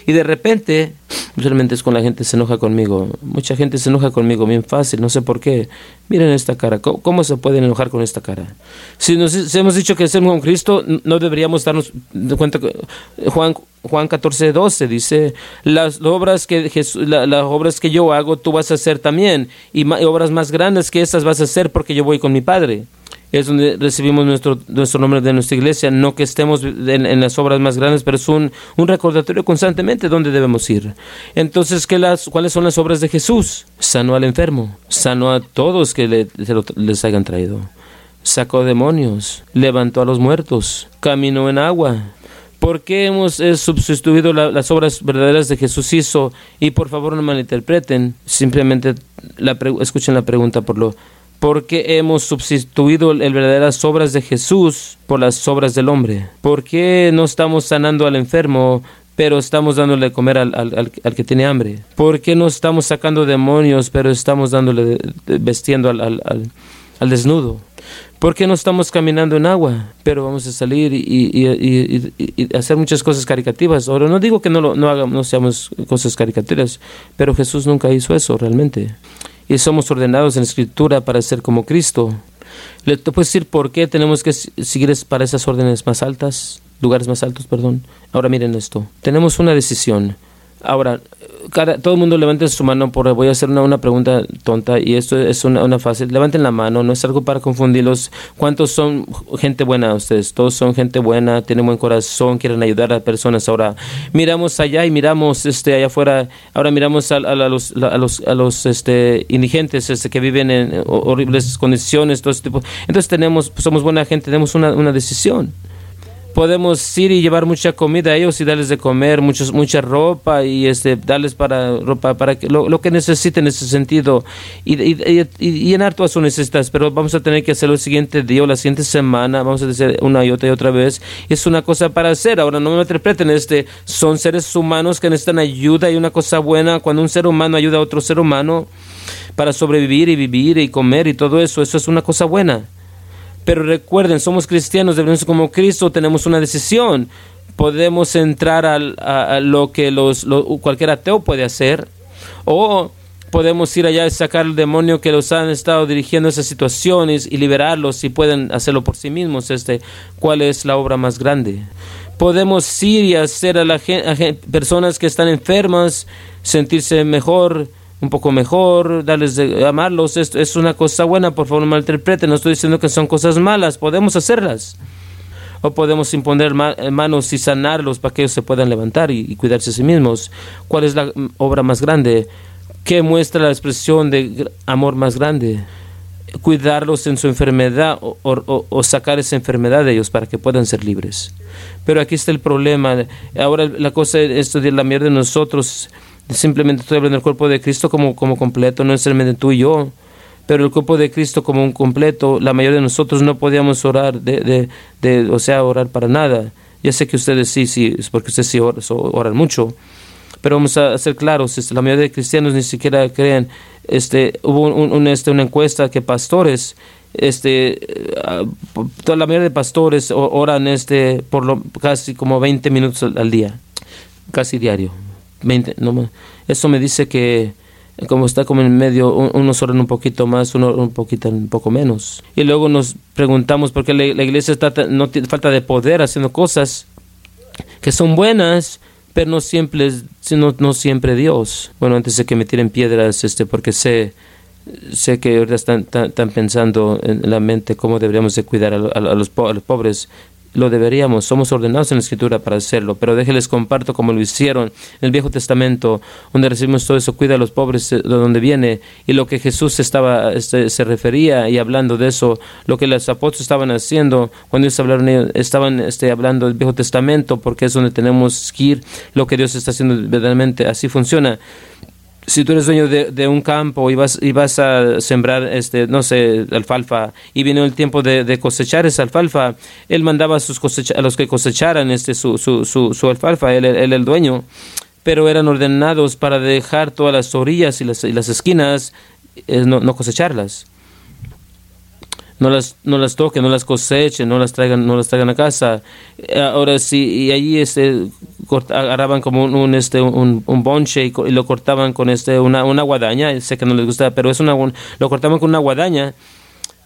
Y de repente, realmente es cuando la gente se enoja conmigo. Mucha gente se enoja conmigo bien fácil, no sé por qué. Miren esta cara. ¿Cómo, se pueden enojar con esta cara? Si nos hemos dicho que seamos como Cristo, no deberíamos darnos cuenta. Que Juan, Juan 14, 12 dice: las obras, que Jesús, las obras que yo hago, tú vas a hacer también. Y, y obras más grandes que estas vas a hacer porque yo voy con mi Padre es donde recibimos nuestro, nombre de nuestra iglesia, no que estemos en, las obras más grandes, pero es un, un, recordatorio constantemente donde debemos ir. Entonces, ¿qué las, ¿cuáles son las obras de Jesús? Sanó al enfermo, sanó a todos que le, les hayan traído, sacó demonios, levantó a los muertos, caminó en agua, ¿Por qué hemos eh, sustituido las obras verdaderas de Jesús hizo? Y por favor no malinterpreten, simplemente escuchen la pregunta por lo ¿Por qué hemos sustituido las verdaderas obras de Jesús por las obras del hombre? ¿Por qué no estamos sanando al enfermo, pero estamos dándole de comer al, al, que tiene hambre? ¿Por qué no estamos sacando demonios, pero estamos dándole vestiendo al, al desnudo? ¿Por qué no estamos caminando en agua? Pero vamos a salir y, y, y, hacer muchas cosas caricativas. Ahora, no digo que no, lo, no, hagamos, no seamos cosas caricativas, pero Jesús nunca hizo eso realmente y somos ordenados en Escritura para ser como Cristo. ¿Le te puedes decir por qué tenemos que seguir para esas órdenes más altas, lugares más altos, perdón? Ahora miren esto. Tenemos una decisión. Ahora, todo el mundo levante su mano, por, voy a hacer una, una pregunta tonta y esto es una, una, fácil. Levanten la mano, no es algo para confundirlos. ¿Cuántos son gente buena ustedes? Todos son gente buena, tienen buen corazón, quieren ayudar a personas. Ahora, miramos allá y miramos este, allá afuera, ahora miramos a, los, a los, a los este, indigentes este, que viven en horribles condiciones, todo este tipo. Entonces tenemos, somos buena gente, tenemos una, una decisión podemos ir y llevar mucha comida a ellos y darles de comer, muchos, mucha ropa y este, darles para ropa, para que, lo, que necesiten en ese sentido y, y, y, llenar todas sus necesidades. Pero vamos a tener que hacer lo siguiente día o la siguiente semana, vamos a decir una y otra y otra vez. Es una cosa para hacer. Ahora no me interpreten, este, son seres humanos que necesitan ayuda y una cosa buena cuando un ser humano ayuda a otro ser humano para sobrevivir y vivir y comer y todo eso, eso es una cosa buena. Pero recuerden, somos cristianos, debemos como Cristo, tenemos una decisión. Podemos entrar a, lo que los, cualquier ateo puede hacer, o podemos ir allá y sacar el demonio que los han estado dirigiendo a esas situaciones y liberarlos y pueden hacerlo por sí mismos. Este, ¿Cuál es la obra más grande? Podemos ir y hacer a, la a personas que están enfermas sentirse mejor, un poco mejor, darles de amarlos, es, es una cosa buena, por favor no malinterpreten, no estoy diciendo que son cosas malas, podemos hacerlas. O podemos imponer manos y sanarlos para que ellos se puedan levantar y, cuidarse a sí mismos. ¿Cuál es la obra más grande? ¿Qué muestra la expresión de amor más grande? Cuidarlos en su enfermedad o, o sacar esa enfermedad de ellos para que puedan ser libres. Pero aquí está el problema. Ahora la cosa, esto de la mierda de nosotros Simplemente estoy hablando del cuerpo de Cristo como, como completo, no necesariamente tú y yo, pero el cuerpo de Cristo como un completo, la mayoría de nosotros no podíamos orar, de, de, de o sea, orar para nada. Ya sé que ustedes sí, sí, es porque ustedes sí oran, mucho, pero vamos a ser claros, este, la mayoría de cristianos ni siquiera creen, este, hubo un, este, una encuesta que pastores, este, ah, toda la mayoría de pastores oran este, por lo, casi como 20 minutos al día, casi diario. 20, no, eso me dice que como está como en medio, unos oran un poquito más, uno un poquito un poco menos. Y luego nos preguntamos por qué la, iglesia está no tiene falta de poder haciendo cosas que son buenas, pero no siempre, sino, no siempre Dios. Bueno, antes de que me tiren piedras, este, porque sé, sé que ahorita están, están, pensando en la mente cómo deberíamos de cuidar a, los, a los pobres, lo deberíamos, somos ordenados en la Escritura para hacerlo, pero déjenles comparto como lo hicieron en el Viejo Testamento, donde recibimos todo eso, cuida a los pobres eh, de donde viene, y lo que Jesús estaba, este, se refería y hablando de eso, lo que los apóstoles estaban haciendo, cuando ellos hablaron, estaban este, hablando del Viejo Testamento, porque es donde tenemos que ir, lo que Dios está haciendo verdaderamente, así funciona si tú eres dueño de, un campo y vas, y vas a sembrar, este, no sé, alfalfa, y vino el tiempo de, cosechar esa alfalfa, él mandaba a, sus a los que cosecharan este, su, su, su, alfalfa, él, él, el dueño, pero eran ordenados para dejar todas las orillas y las, y las esquinas, eh, no, no cosecharlas no las, no las toquen, no las cosechen, no las traigan, no las traigan a casa. Eh, ahora sí, y allí este, agarraban como un, este, un, un y, lo cortaban con este, una, una guadaña, sé que no les gusta, pero es una, lo cortaban con una guadaña,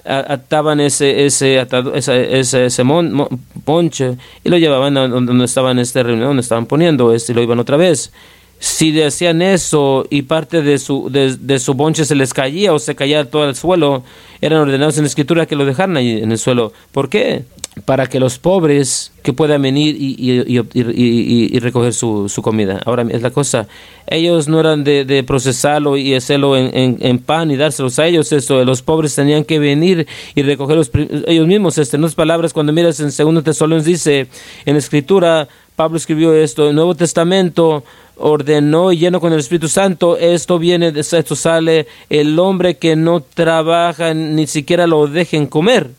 ataban ese, ese, atado, ese, ese, ese bonche y lo llevaban a donde estaban este reunión, donde estaban poniendo, este, y lo iban otra vez si decían eso y parte de su, de, su bonche se les caía o se caía todo el suelo, eran ordenados en escritura que lo dejaran ahí en el suelo. ¿Por qué? Para que los pobres que puedan venir y, y, y, recoger su, su, comida. Ahora es la cosa, ellos no eran de, de procesarlo y hacerlo en, en, en, pan y dárselos a ellos. Esto, los pobres tenían que venir y recogerlos ellos mismos. Este, en otras palabras, cuando miras en segundo Tesalonicenses dice en escritura, Pablo escribió esto, el Nuevo Testamento ordenó y lleno con el Espíritu Santo, esto viene, esto sale, el hombre que no trabaja ni siquiera lo dejen comer.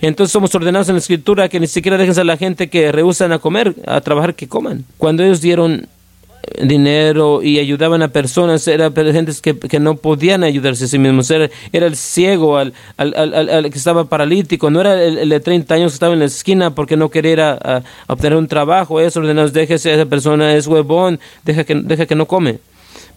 Entonces somos ordenados en la escritura que ni siquiera dejen a la gente que rehusan a comer, a trabajar, que coman. Cuando ellos dieron dinero y ayudaban a personas, eran gente que, que, no podían ayudarse a sí mismos. Era, era el ciego, al, al, al, que estaba paralítico, no era el, de 30 años que estaba en la esquina porque no quería obtener un trabajo. Es ordenado, déjese a esa persona, es huevón, deja que, deja que no come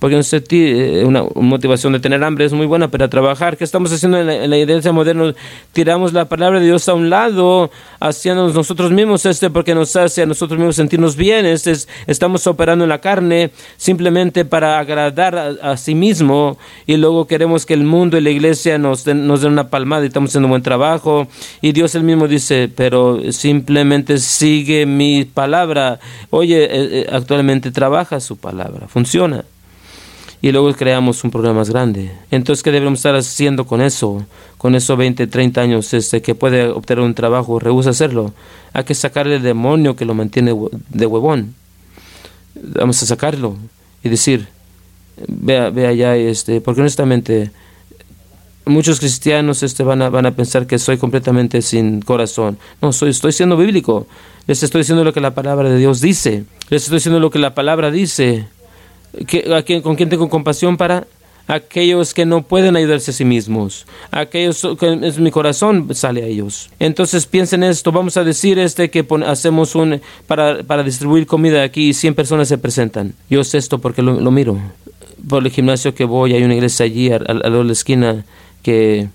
porque eh, una motivación de tener hambre es muy buena para trabajar. ¿Qué estamos haciendo en la, iglesia moderna? Tiramos la palabra de Dios a un lado, haciéndonos nosotros mismos este porque nos hace a nosotros mismos sentirnos bien. Este estamos operando en la carne simplemente para agradar a, sí mismo y luego queremos que el mundo y la iglesia nos den, nos den una palmada y estamos haciendo un buen trabajo. Y Dios él mismo dice, pero simplemente sigue mi palabra. Oye, eh, eh, actualmente trabaja su palabra, funciona y luego creamos un problema más grande. Entonces, ¿qué debemos estar haciendo con eso? Con esos 20, 30 años este, que puede obtener un trabajo, rehúsa hacerlo. Hay que sacarle el demonio que lo mantiene de huevón. Vamos a sacarlo y decir, vea, vea allá, este, porque honestamente muchos cristianos este, van, a, van a pensar que soy completamente sin corazón. No, soy, estoy siendo bíblico. Les estoy diciendo lo que la palabra de Dios dice. Les estoy diciendo lo que la palabra dice con quién tengo compasión para aquellos que no pueden ayudarse a sí mismos, aquellos que en mi corazón sale a ellos. Entonces piensen esto, vamos a decir este que hacemos un para, para distribuir comida aquí y 100 personas se presentan. Yo sé esto porque lo, miro. Por el gimnasio que voy hay una iglesia allí a, la esquina que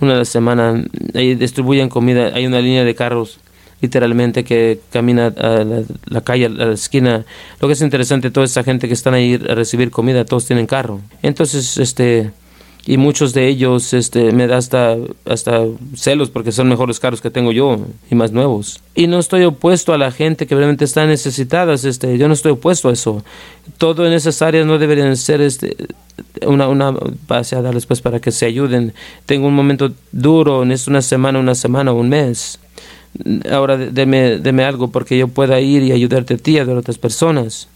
una de las semanas ahí distribuyen comida, hay una línea de carros literalmente que camina a la, calle, a la esquina. Lo que es interesante, toda esa gente que están ahí a recibir comida, todos tienen carro. Entonces, este, y muchos de ellos este, me da hasta, hasta celos porque son mejores carros que tengo yo y más nuevos. Y no estoy opuesto a la gente que realmente está necesitada, este, yo no estoy opuesto a eso. Todo en esas áreas no deberían ser este, una, una base a darles pues para que se ayuden. Tengo un momento duro, en una semana, una semana, un mes ahora deme, deme algo porque yo pueda ir y ayudarte a ti a otras personas.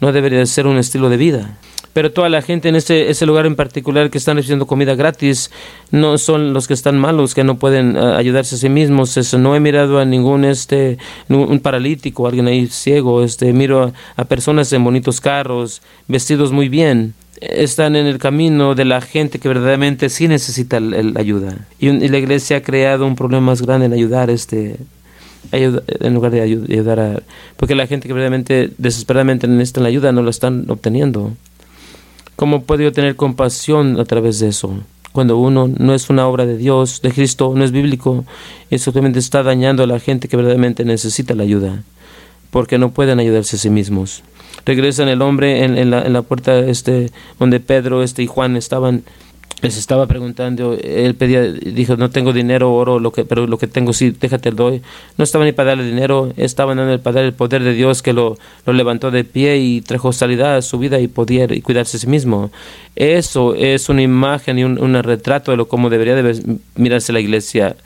No debería ser un estilo de vida. Pero toda la gente en ese, ese lugar en particular que están recibiendo comida gratis no son los que están malos, que no pueden ah, ayudarse a sí mismos. Eso, no he mirado a ningún este un paralítico, alguien ahí ciego. Este, miro a personas en bonitos carros, vestidos muy bien están en el camino de la gente que verdaderamente sí necesita la ayuda. Y, la iglesia ha creado un problema más grande en ayudar este en lugar de ayudar a porque la gente que verdaderamente desesperadamente necesita la ayuda no la están obteniendo. ¿Cómo puedo tener compasión a través de eso? Cuando uno no es una obra de Dios, de Cristo, no es bíblico, eso simplemente está dañando a la gente que verdaderamente necesita la ayuda, porque no pueden ayudarse a sí mismos regresan el hombre en, en, la, en la puerta este, donde Pedro este, y Juan estaban les estaba preguntando, él pedía, dijo, no tengo dinero, oro, lo que, pero lo que tengo sí, déjate doy. No estaban ni para darle dinero, estaban dando el, para el poder de Dios que lo, lo levantó de pie y trajo salida a su vida y podía y cuidarse a sí mismo. Eso es una imagen y un, un retrato de lo como debería de mirarse la iglesia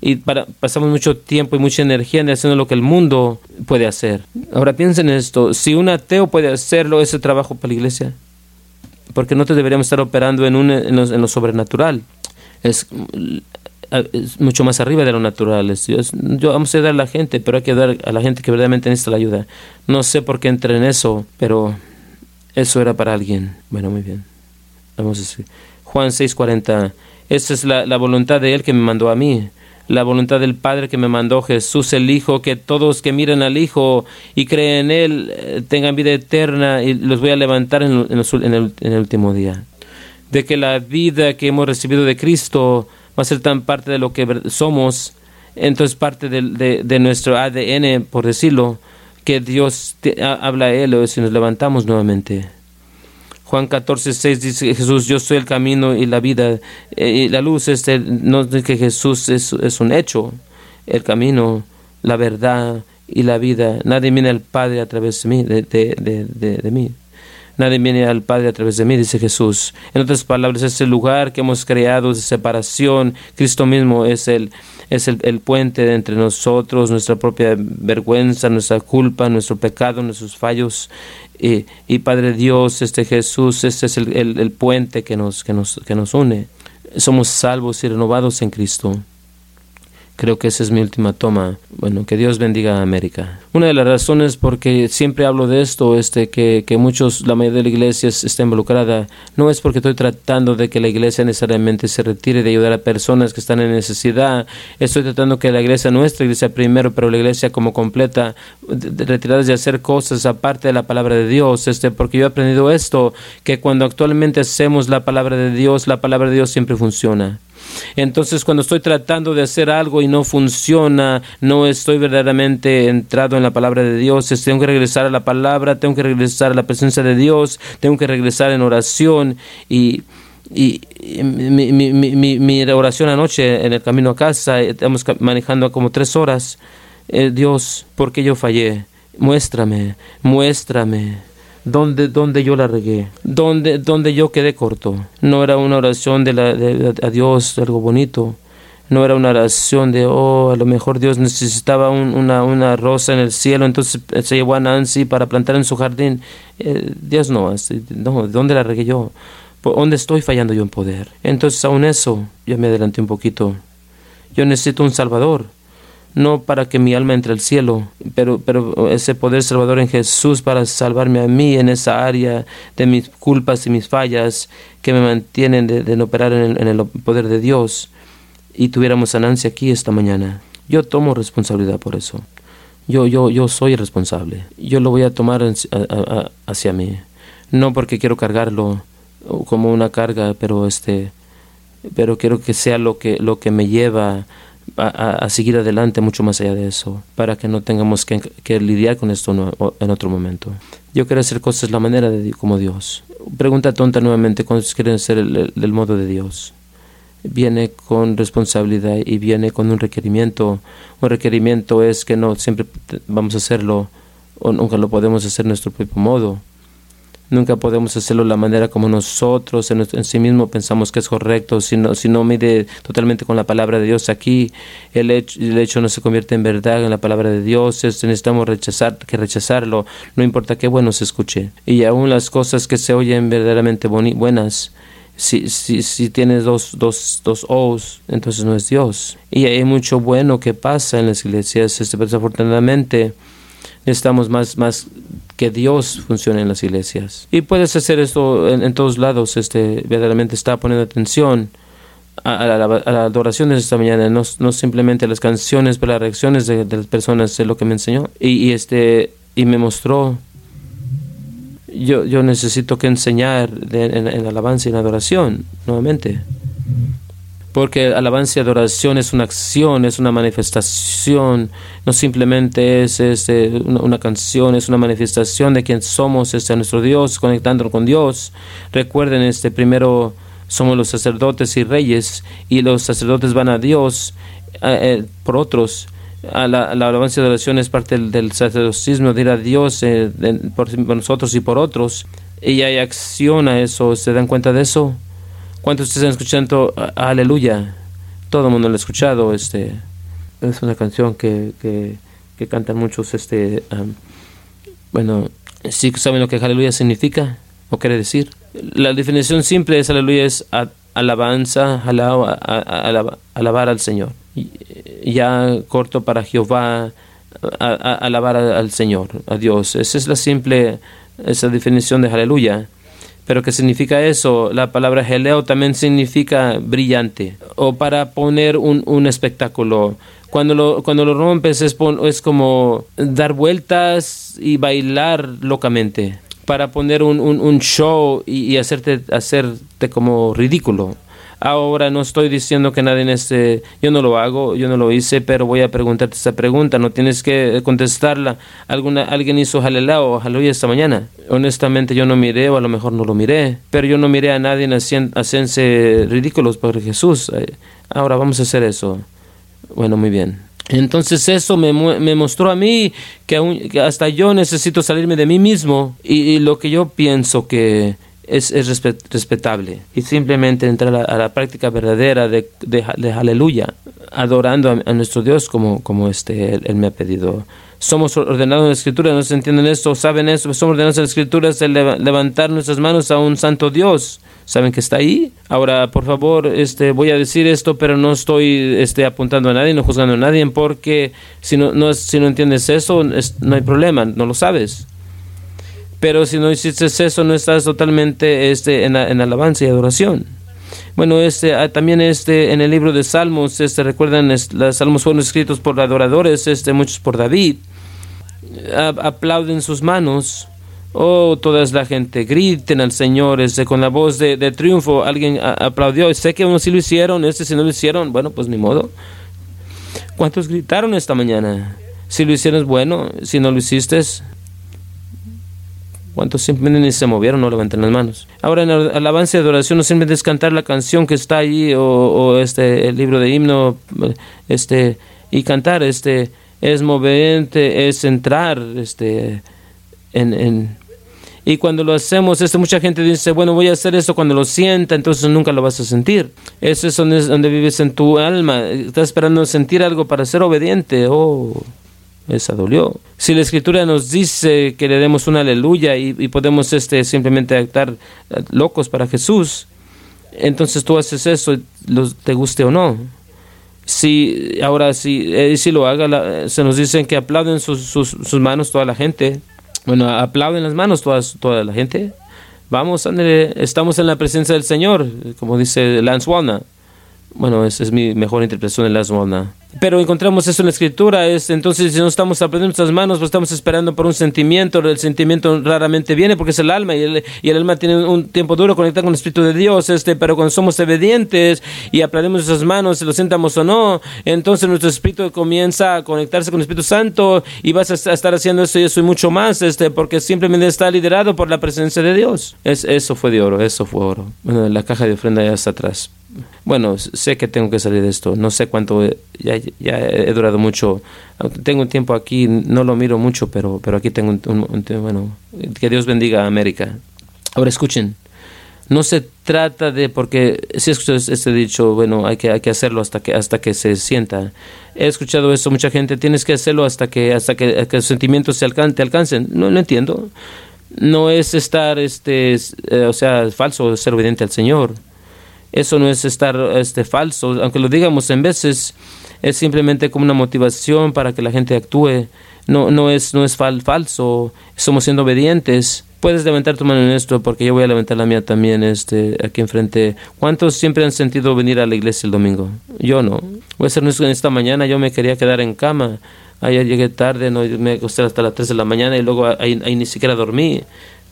y para, pasamos mucho tiempo y mucha energía en haciendo lo que el mundo puede hacer. Ahora piensen en esto, si un ateo puede hacerlo, ese trabajo para la iglesia, porque no te deberíamos estar operando en, un, en, lo, sobrenatural. Es, mucho más arriba de lo natural. yo vamos a ayudar a la gente, pero hay que ayudar a la gente que verdaderamente necesita la ayuda. No sé por qué entré en eso, pero eso era para alguien. Bueno, muy bien. Vamos a decir. Juan 6:40. Esa es la, la voluntad de Él que me mandó a mí la voluntad del Padre que me mandó Jesús el Hijo, que todos que miren al Hijo y creen en Él eh, tengan vida eterna y los voy a levantar en, el, último día. De que la vida que hemos recibido de Cristo va a ser tan parte de lo que somos, entonces parte de, nuestro ADN, por decirlo, que Dios habla a Él si nos levantamos nuevamente. Juan 14, 6 dice Jesús, yo soy el camino y la vida. Eh, y la luz este, no es que Jesús es, es, un hecho, el camino, la verdad y la vida. Nadie viene al Padre a través de mí. De, de, de, mí. Nadie viene al Padre a través de mí, dice Jesús. En otras palabras, ese lugar que hemos creado de separación, Cristo mismo es el, es el, puente entre nosotros, nuestra propia vergüenza, nuestra culpa, nuestro pecado, nuestros fallos. Y, y Padre Dios, este Jesús, este es el, el puente que nos, que, nos, que nos une. Somos salvos y renovados en Cristo. Creo que esa es mi última toma. Bueno, que Dios bendiga a América. Una de las razones por que siempre hablo de esto, este, que, que muchos, la mayoría de la iglesia está involucrada, no es porque estoy tratando de que la iglesia necesariamente se retire de ayudar a personas que están en necesidad. Estoy tratando que la iglesia, nuestra iglesia primero, pero la iglesia como completa, retiradas de hacer cosas aparte de la palabra de Dios. Este, porque yo he aprendido esto, que cuando actualmente hacemos la palabra de Dios, la palabra de Dios siempre funciona. Entonces, cuando estoy tratando de hacer algo y no funciona, no estoy verdaderamente entrado en la palabra de Dios, tengo que regresar a la palabra, tengo que regresar a la presencia de Dios, tengo que regresar en oración y, y, mi, oración anoche en el camino a casa, estamos manejando como tres horas. Eh, Dios, ¿por qué yo fallé? Muéstrame, muéstrame donde, donde yo la regué, donde, donde yo quedé corto. No era una oración de, la, de, a Dios, algo bonito. No era una oración de, oh, a lo mejor Dios necesitaba una, una rosa en el cielo, entonces se llevó a Nancy para plantar en su jardín. Eh, Dios no, no, ¿dónde la regué yo? ¿Dónde estoy fallando yo en poder? Entonces, aún eso, yo me adelanté un poquito. Yo necesito un Salvador no para que mi alma entre al cielo, pero, pero ese poder salvador en Jesús para salvarme a mí en esa área de mis culpas y mis fallas que me mantienen de, no operar en el, poder de Dios. Y tuviéramos ganancia aquí esta mañana. Yo tomo responsabilidad por eso. Yo, yo, yo soy responsable. Yo lo voy a tomar hacia mí. No porque quiero cargarlo como una carga, pero este, pero quiero que sea lo que, lo que me lleva a, seguir adelante mucho más allá de eso, para que no tengamos que, lidiar con esto en otro momento. Yo quiero hacer cosas la manera de como Dios. Pregunta tonta nuevamente, ¿cuántos quieren ser el, modo de Dios? Viene con responsabilidad y viene con un requerimiento. Un requerimiento es que no siempre vamos a hacerlo o nunca lo podemos hacer nuestro propio modo Nunca podemos hacerlo la manera como nosotros en, sí mismo pensamos que es correcto, si no, si no mide totalmente con la palabra de Dios aquí, el hecho, el hecho no se convierte en verdad en la palabra de Dios, necesitamos rechazar, que rechazarlo, no importa qué bueno se escuche. Y aún las cosas que se oyen verdaderamente buenas, si, si, si tienes dos, dos, dos O's, entonces no es Dios. Y hay mucho bueno que pasa en las iglesias, este, desafortunadamente necesitamos más, más que Dios funcione en las iglesias. Y puedes hacer esto en, todos lados, este, verdaderamente está poniendo atención a, la, adoración de esta mañana, no, no, simplemente las canciones, pero las reacciones de, las personas, es lo que me enseñó. Y, este, y me mostró, yo, yo necesito que enseñar en, en alabanza y en adoración, nuevamente porque alabanza y adoración es una acción, es una manifestación, no simplemente es este, una, canción, es una manifestación de quien somos, este, nuestro Dios, conectándonos con Dios. Recuerden, este, primero somos los sacerdotes y reyes, y los sacerdotes van a Dios eh, eh, por otros. La, alabanza y adoración es parte del, sacerdotismo, de ir a Dios eh, por nosotros y por otros. Y hay acción a eso, ¿se dan cuenta de eso? ¿Cuántos de ustedes han escuchado Aleluya? Todo el mundo lo ha escuchado. Este, es una canción que, que, cantan muchos. Este, bueno, ¿sí saben lo que Aleluya significa o quiere decir? La definición simple es Aleluya es alabanza, alabar al Señor. Ya corto para Jehová, alabar al Señor, a Dios. Esa es la simple esa definición de Aleluya. Pero ¿qué significa eso? La palabra geleo también significa brillante o para poner un, un espectáculo. Cuando lo, cuando lo rompes es, es como dar vueltas y bailar locamente para poner un, un, show y, y, hacerte, hacerte como ridículo. Ahora no estoy diciendo que nadie este, yo no lo hago, yo no lo hice, pero voy a preguntarte esta pregunta, no tienes que contestarla. ¿Alguna, ¿Alguien hizo jalelá o aleluya esta mañana? Honestamente yo no miré o a lo mejor no lo miré, pero yo no miré a nadie haciéndose ridículos por Jesús. Ahora vamos a hacer eso. Bueno, muy bien. Entonces eso me, me mostró a mí que, que, hasta yo necesito salirme de mí mismo y, lo que yo pienso que es, es respetable y simplemente entrar a, la práctica verdadera de, de, aleluya, adorando a, nuestro Dios como, como este, él, me ha pedido. Somos ordenados en la Escritura, no se entienden esto, saben eso, somos ordenados en la Escritura, es levantar nuestras manos a un santo Dios saben que está ahí. Ahora, por favor, este, voy a decir esto, pero no estoy este, apuntando a nadie, no juzgando a nadie, porque si no, no, si no entiendes eso, no hay problema, no lo sabes. Pero si no hiciste eso, no estás totalmente este, en, en alabanza y adoración. Bueno, este, ah, también este, en el libro de Salmos, este, recuerdan, los Salmos fueron escritos por adoradores, este, muchos por David. aplauden sus manos Oh, toda la gente, griten al Señor, este, con la voz de, triunfo. Alguien aplaudió. Sé que unos sí lo hicieron, este si no lo hicieron, bueno, pues ni modo. ¿Cuántos gritaron esta mañana? Si lo hicieron es bueno, si no lo hiciste, ¿cuántos simplemente se movieron, no levantan las manos? Ahora en el alabanza y adoración no simplemente es cantar la canción que está ahí o, o este, el libro de himno este, y cantar, este, es movente, es entrar este, en, en y cuando lo hacemos, esto, mucha gente dice, bueno, voy a hacer esto cuando lo sienta, entonces nunca lo vas a sentir. Eso es donde, donde vives en tu alma. Estás esperando sentir algo para ser obediente. Oh, esa dolió. Si la escritura nos dice que le demos una aleluya y, podemos este, simplemente estar eh, locos para Jesús, entonces tú haces eso, te guste o no. Si ahora si, eh, si lo haga, se nos dicen que aplauden sus, sus, manos toda la gente. Bueno, aplauden las manos todas, toda la gente. Vamos, estamos en la presencia del Señor, como dice Lance Walna. Bueno, esa es mi mejor interpretación de Lance Walna. Pero encontramos eso en la escritura, es entonces si no estamos aprendiendo nuestras manos, pues estamos esperando por un sentimiento, el sentimiento raramente viene porque es el alma y el, y el alma tiene un tiempo duro conectado con el Espíritu de Dios, este, pero cuando somos obedientes y aplaudimos nuestras manos, si lo sentamos o no, entonces nuestro espíritu comienza a conectarse con el Espíritu Santo y vas a estar haciendo eso y eso y mucho más, este, porque simplemente está liderado por la presencia de Dios. Es, eso fue de oro, eso fue oro. Bueno, la caja de ofrenda ya está atrás bueno, sé que tengo que salir de esto, no sé cuánto, ya, ya he durado mucho, tengo un tiempo aquí, no lo miro mucho, pero, pero aquí tengo un, bueno, que Dios bendiga a América. Ahora escuchen, no se trata de, porque si escuchado este dicho, bueno, hay que, hay que hacerlo hasta que, hasta que se sienta. He escuchado eso, mucha gente, tienes que hacerlo hasta que, hasta que, los sentimientos se te alcancen. No lo entiendo. No es estar, este, eh, o sea, falso, ser obediente al Señor eso no es estar este, falso, aunque lo digamos en veces, es simplemente como una motivación para que la gente actúe. No, no es, no es falso, somos siendo obedientes. Puedes levantar tu mano en esto porque yo voy a levantar la mía también este, aquí enfrente. ¿Cuántos siempre han sentido venir a la iglesia el domingo? Yo no. Voy a ser esta mañana, yo me quería quedar en cama. Ayer llegué tarde, no, me acosté hasta las 3 de la mañana y luego ahí ni siquiera dormí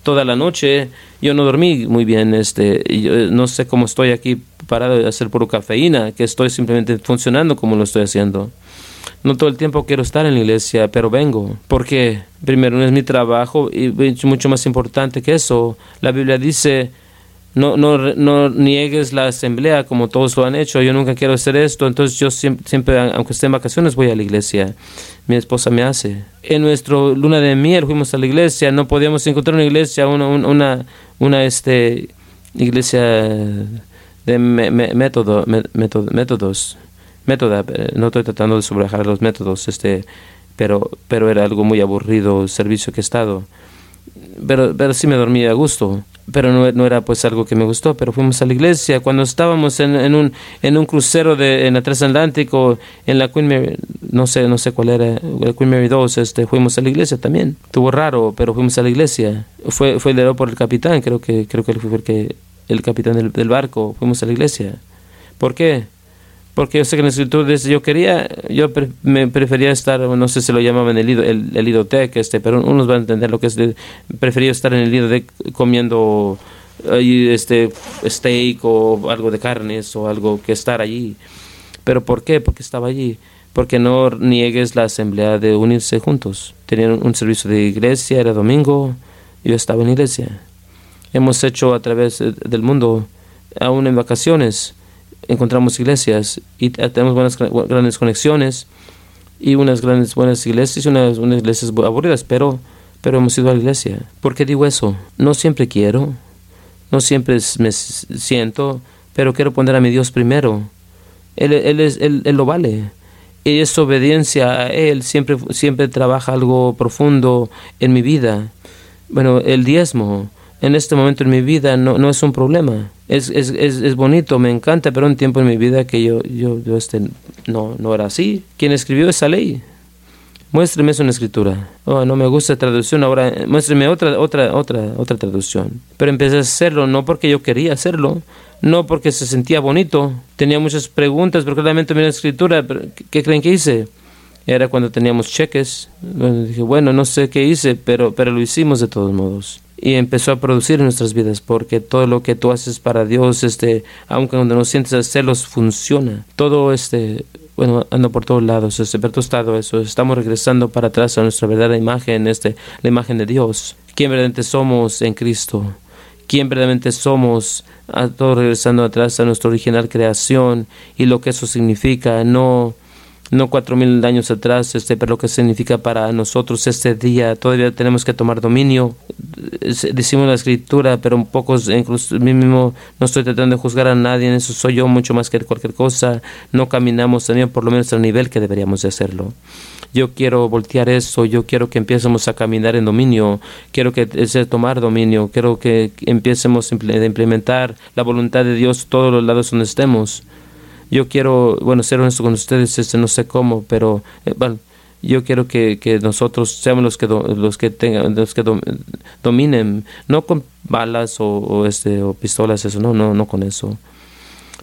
toda la noche. Yo no dormí muy bien, este, yo eh, no sé cómo estoy aquí parado de hacer puro cafeína, que estoy simplemente funcionando como lo estoy haciendo. No todo el tiempo quiero estar en la iglesia, pero vengo. Porque, primero, no es mi trabajo y mucho más importante que eso. La Biblia dice, no, no, no niegues la asamblea como todos lo han hecho. Yo nunca quiero hacer esto, entonces yo siempre, aunque esté en vacaciones, voy a la iglesia. Mi esposa me hace. En nuestro luna de miel fuimos a la iglesia, no podíamos encontrar una iglesia, una, una, este, iglesia de método, método, métodos. Métoda, no estoy tratando de subrajar los métodos, este, pero, pero era algo muy aburrido el servicio que he estado pero, pero sí me dormí a gusto. Pero no, no, era pues algo que me gustó, pero fuimos a la iglesia. Cuando estábamos en, en un, en un crucero de, en el transatlántico, en la Queen Mary, no sé, no sé cuál era, la Queen Mary 2, este, fuimos a la iglesia también. Estuvo raro, pero fuimos a la iglesia. Fue, fue liderado por el capitán, creo que, creo que fue el, el capitán del, del barco. Fuimos a la iglesia. ¿Por qué? Porque yo sé que en la escritura dice, yo quería, yo me prefería estar, no sé si lo llamaban el, el, el idotec, este, pero unos van a entender lo que es, prefería estar en el idotec comiendo este steak o algo de carnes o algo que estar allí. ¿Pero por qué? Porque estaba allí. Porque no niegues la asamblea de unirse juntos. Tenían un servicio de iglesia, era domingo, yo estaba en iglesia. Hemos hecho a través del mundo, aún en vacaciones, encontramos iglesias y tenemos buenas, grandes conexiones, y unas grandes buenas iglesias y unas, iglesias aburridas, pero, pero hemos ido a la iglesia. ¿Por qué digo eso? No siempre quiero, no siempre me siento, pero quiero poner a mi Dios primero. Él, él, es, él, él lo vale. Y es obediencia a Él, siempre, siempre trabaja algo profundo en mi vida. Bueno, el diezmo en este momento en mi vida no, no es un problema. Es, es, es, es, bonito, me encanta, pero un tiempo en mi vida que yo, yo, yo este, no, no era así. ¿Quién escribió esa ley? Muéstreme eso en escritura. Oh, no me gusta traducción, ahora muéstreme otra, otra, otra, otra traducción. Pero empecé a hacerlo no porque yo quería hacerlo, no porque se sentía bonito. Tenía muchas preguntas, pero claramente me la escritura. ¿Qué creen que hice? Era cuando teníamos cheques. Bueno, dije, bueno, no sé qué hice, pero, pero lo hicimos de todos modos y empezó a producir en nuestras vidas, porque todo lo que tú haces para Dios, este, aunque cuando no sientes hacerlos, funciona. Todo este, bueno, anda por todos lados, este, pero estado eso, estamos regresando para atrás a nuestra verdadera imagen, este, la imagen de Dios, quién verdaderamente somos en Cristo, quién verdaderamente somos, a todo regresando atrás a nuestra original creación y lo que eso significa, no no cuatro mil años atrás, este, pero lo que significa para nosotros este día. Todavía tenemos que tomar dominio. Decimos la escritura, pero un poco, incluso mismo no estoy tratando de juzgar a nadie, en eso soy yo mucho más que cualquier cosa. No caminamos también por lo menos al nivel que deberíamos de hacerlo. Yo quiero voltear eso, yo quiero que empecemos a caminar en dominio, quiero que ese tomar dominio, quiero que empecemos a implementar la voluntad de Dios todos los lados donde estemos yo quiero, bueno, ser honesto con ustedes, este, no sé cómo, pero eh, bueno, yo quiero que, que, nosotros seamos los que los que tengan los que dominen no con balas o, o, este o pistolas eso no no no con eso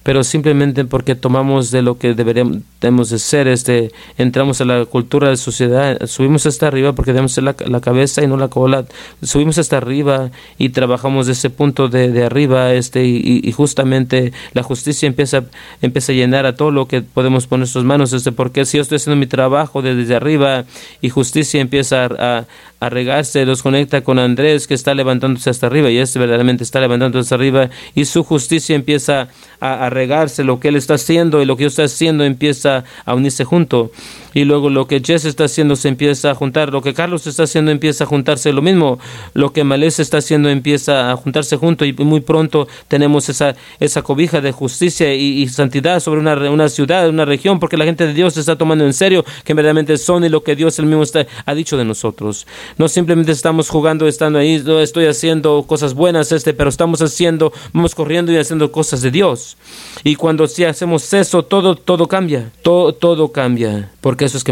pero simplemente porque tomamos de lo que deberíamos de ser, este, entramos a la cultura de sociedad, subimos hasta arriba porque debemos ser la, la, cabeza y no la cola, subimos hasta arriba y trabajamos de ese punto de, de arriba, este, y, y, justamente la justicia empieza, empieza a llenar a todo lo que podemos poner en sus manos, este, porque si yo estoy haciendo mi trabajo desde arriba y justicia empieza a, a regarse, los conecta con Andrés que está levantándose hasta arriba y este verdaderamente está levantándose hasta arriba y su justicia empieza a, a regarse, lo que él está haciendo y lo que yo estoy haciendo empieza a unirse junto y luego lo que Jess está haciendo se empieza a juntar, lo que Carlos está haciendo empieza a juntarse lo mismo, lo que Malés está haciendo empieza a juntarse junto y muy pronto tenemos esa, esa cobija de justicia y, santidad sobre una, una ciudad, una región, porque la gente de Dios está tomando en serio que verdaderamente son y lo que Dios el mismo está, ha dicho de nosotros. No simplemente estamos jugando, estando ahí, no estoy haciendo cosas buenas, este, pero estamos haciendo, vamos corriendo y haciendo cosas de Dios. Y cuando si hacemos eso, todo, todo cambia, todo, todo cambia, porque eso es que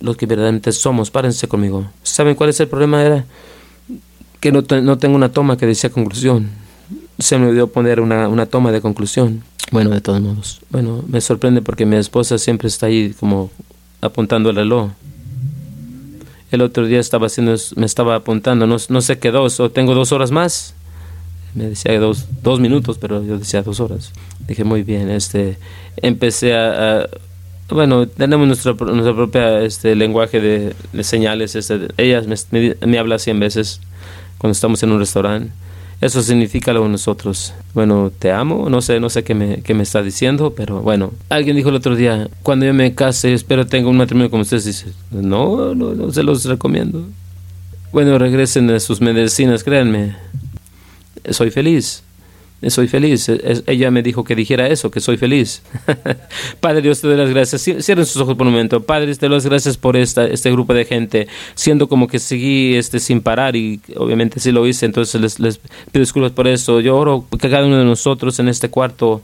lo que verdaderamente somos. Párense conmigo. ¿Saben cuál es el problema? Era que no, no tengo una toma que decía conclusión. Se me olvidó poner una, una toma de conclusión. Bueno, de todos modos. Bueno, me sorprende porque mi esposa siempre está ahí como apuntando el reloj. El otro día estaba haciendo, me estaba apuntando, no, no sé qué dos, o tengo dos horas más. Me decía dos, dos minutos, pero yo decía dos horas. Dije, muy bien, este, empecé a bueno, tenemos nuestro, nuestro propio este, lenguaje de, señales. Este, ella me, habla cien veces cuando estamos en un restaurante. Eso significa lo de nosotros. Bueno, te amo, no sé, no sé qué me, qué me está diciendo, pero bueno. Alguien dijo el otro día, cuando yo me case, espero tenga un matrimonio como ustedes. Dice, no, no, no se los recomiendo. Bueno, regresen a sus medicinas, créanme. Soy feliz soy feliz. ella me dijo que dijera eso, que soy feliz. Padre Dios, te doy las gracias. Cierren sus ojos por un momento. Padre, te doy las gracias por esta, este grupo de gente, siendo como que seguí este, sin parar y obviamente sí lo hice, entonces les, les pido disculpas por eso. Yo oro que cada uno de nosotros en este cuarto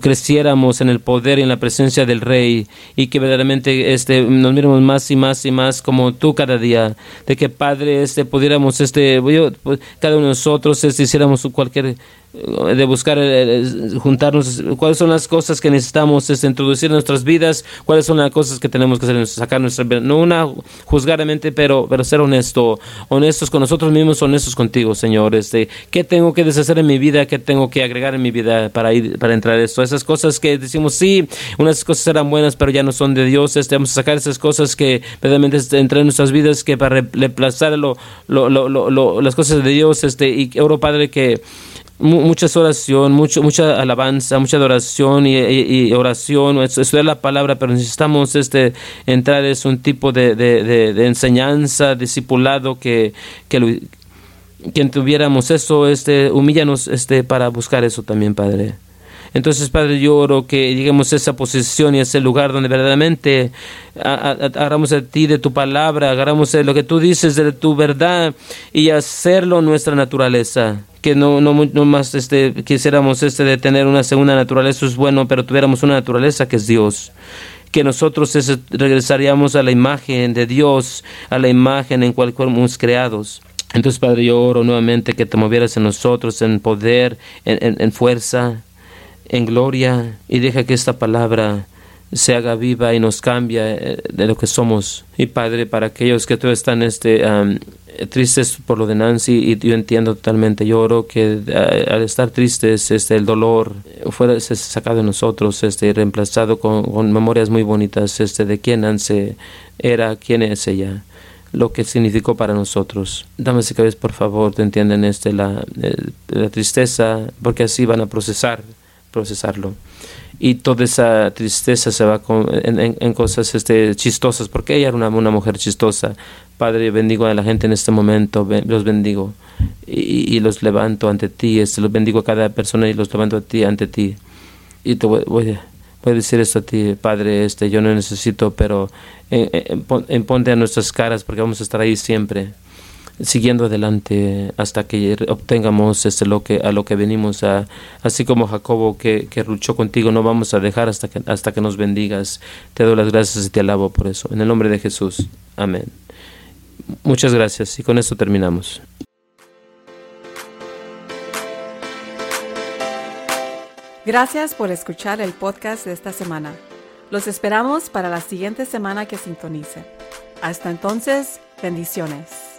creciéramos en el poder y en la presencia del Rey y que verdaderamente este, nos miremos más y más y más como tú cada día, de que Padre este, pudiéramos, este, pues, cada uno de nosotros este, hiciéramos cualquier de buscar eh, juntarnos cuáles son las cosas que necesitamos este, introducir en nuestras vidas cuáles son las cosas que tenemos que hacer sacar nuestra no una juzgaramente pero pero ser honesto honestos con nosotros mismos honestos contigo Señor este qué tengo que deshacer en mi vida qué tengo que agregar en mi vida para ir para entrar esto, esas cosas que decimos, sí, unas cosas eran buenas, pero ya no son de Dios, este, vamos a sacar esas cosas que verdaderamente entran en nuestras vidas, que para reemplazar lo, lo, lo, las cosas de Dios, este, y oro Padre que muchas oración, mucho, mucha alabanza, mucha adoración y, oración, estudiar la palabra, pero necesitamos este entrar es un tipo de, enseñanza, discipulado que, que quien tuviéramos eso, este, humíllanos este, para buscar eso también, Padre. Entonces, Padre, yo oro que lleguemos a esa posición y a ese lugar donde verdaderamente agarramos de ti, de tu palabra, agarramos de lo que tú dices, de tu verdad y hacerlo nuestra naturaleza. Que no, no, no más este, quisiéramos este, de tener una segunda naturaleza, es bueno, pero tuviéramos una naturaleza que es Dios que nosotros regresaríamos a la imagen de Dios, a la imagen en cual fuimos creados. Entonces, Padre, yo oro nuevamente que te movieras en nosotros, en poder, en fuerza, en gloria y deja que esta palabra se haga viva y nos cambie eh, de lo que somos. Y Padre, para aquellos que todavía están este, tristes por lo de Nancy, y yo entiendo totalmente, yo que eh, al estar tristes, este, el dolor fuera sacado de nosotros, este, reemplazado con, memorias muy bonitas este, de quién Nancy era, quién es ella lo que significó para nosotros. Dame si cabeza, por favor, te entienden este, eh, la tristeza, porque así van a procesar procesarlo. Y toda esa tristeza se va en, cosas este, chistosas, porque ella era una, una, mujer chistosa. Padre, bendigo a la gente en este momento, los bendigo y, los levanto ante ti, este, los bendigo a cada persona y los levanto a ti, ante ti. Y te voy, a decir esto a ti, Padre, este, yo no necesito, pero en, en, ponte a nuestras caras porque vamos a estar ahí siempre siguiendo adelante hasta que obtengamos este, lo que, a lo que venimos a, así como Jacobo que, que luchó contigo, no vamos a dejar hasta que, hasta que nos bendigas. Te doy las gracias y te alabo por eso. En el nombre de Jesús. Amén. Muchas gracias y con esto terminamos. Gracias por escuchar el podcast de esta semana. Los esperamos para la siguiente semana que sintonice. Hasta entonces, bendiciones.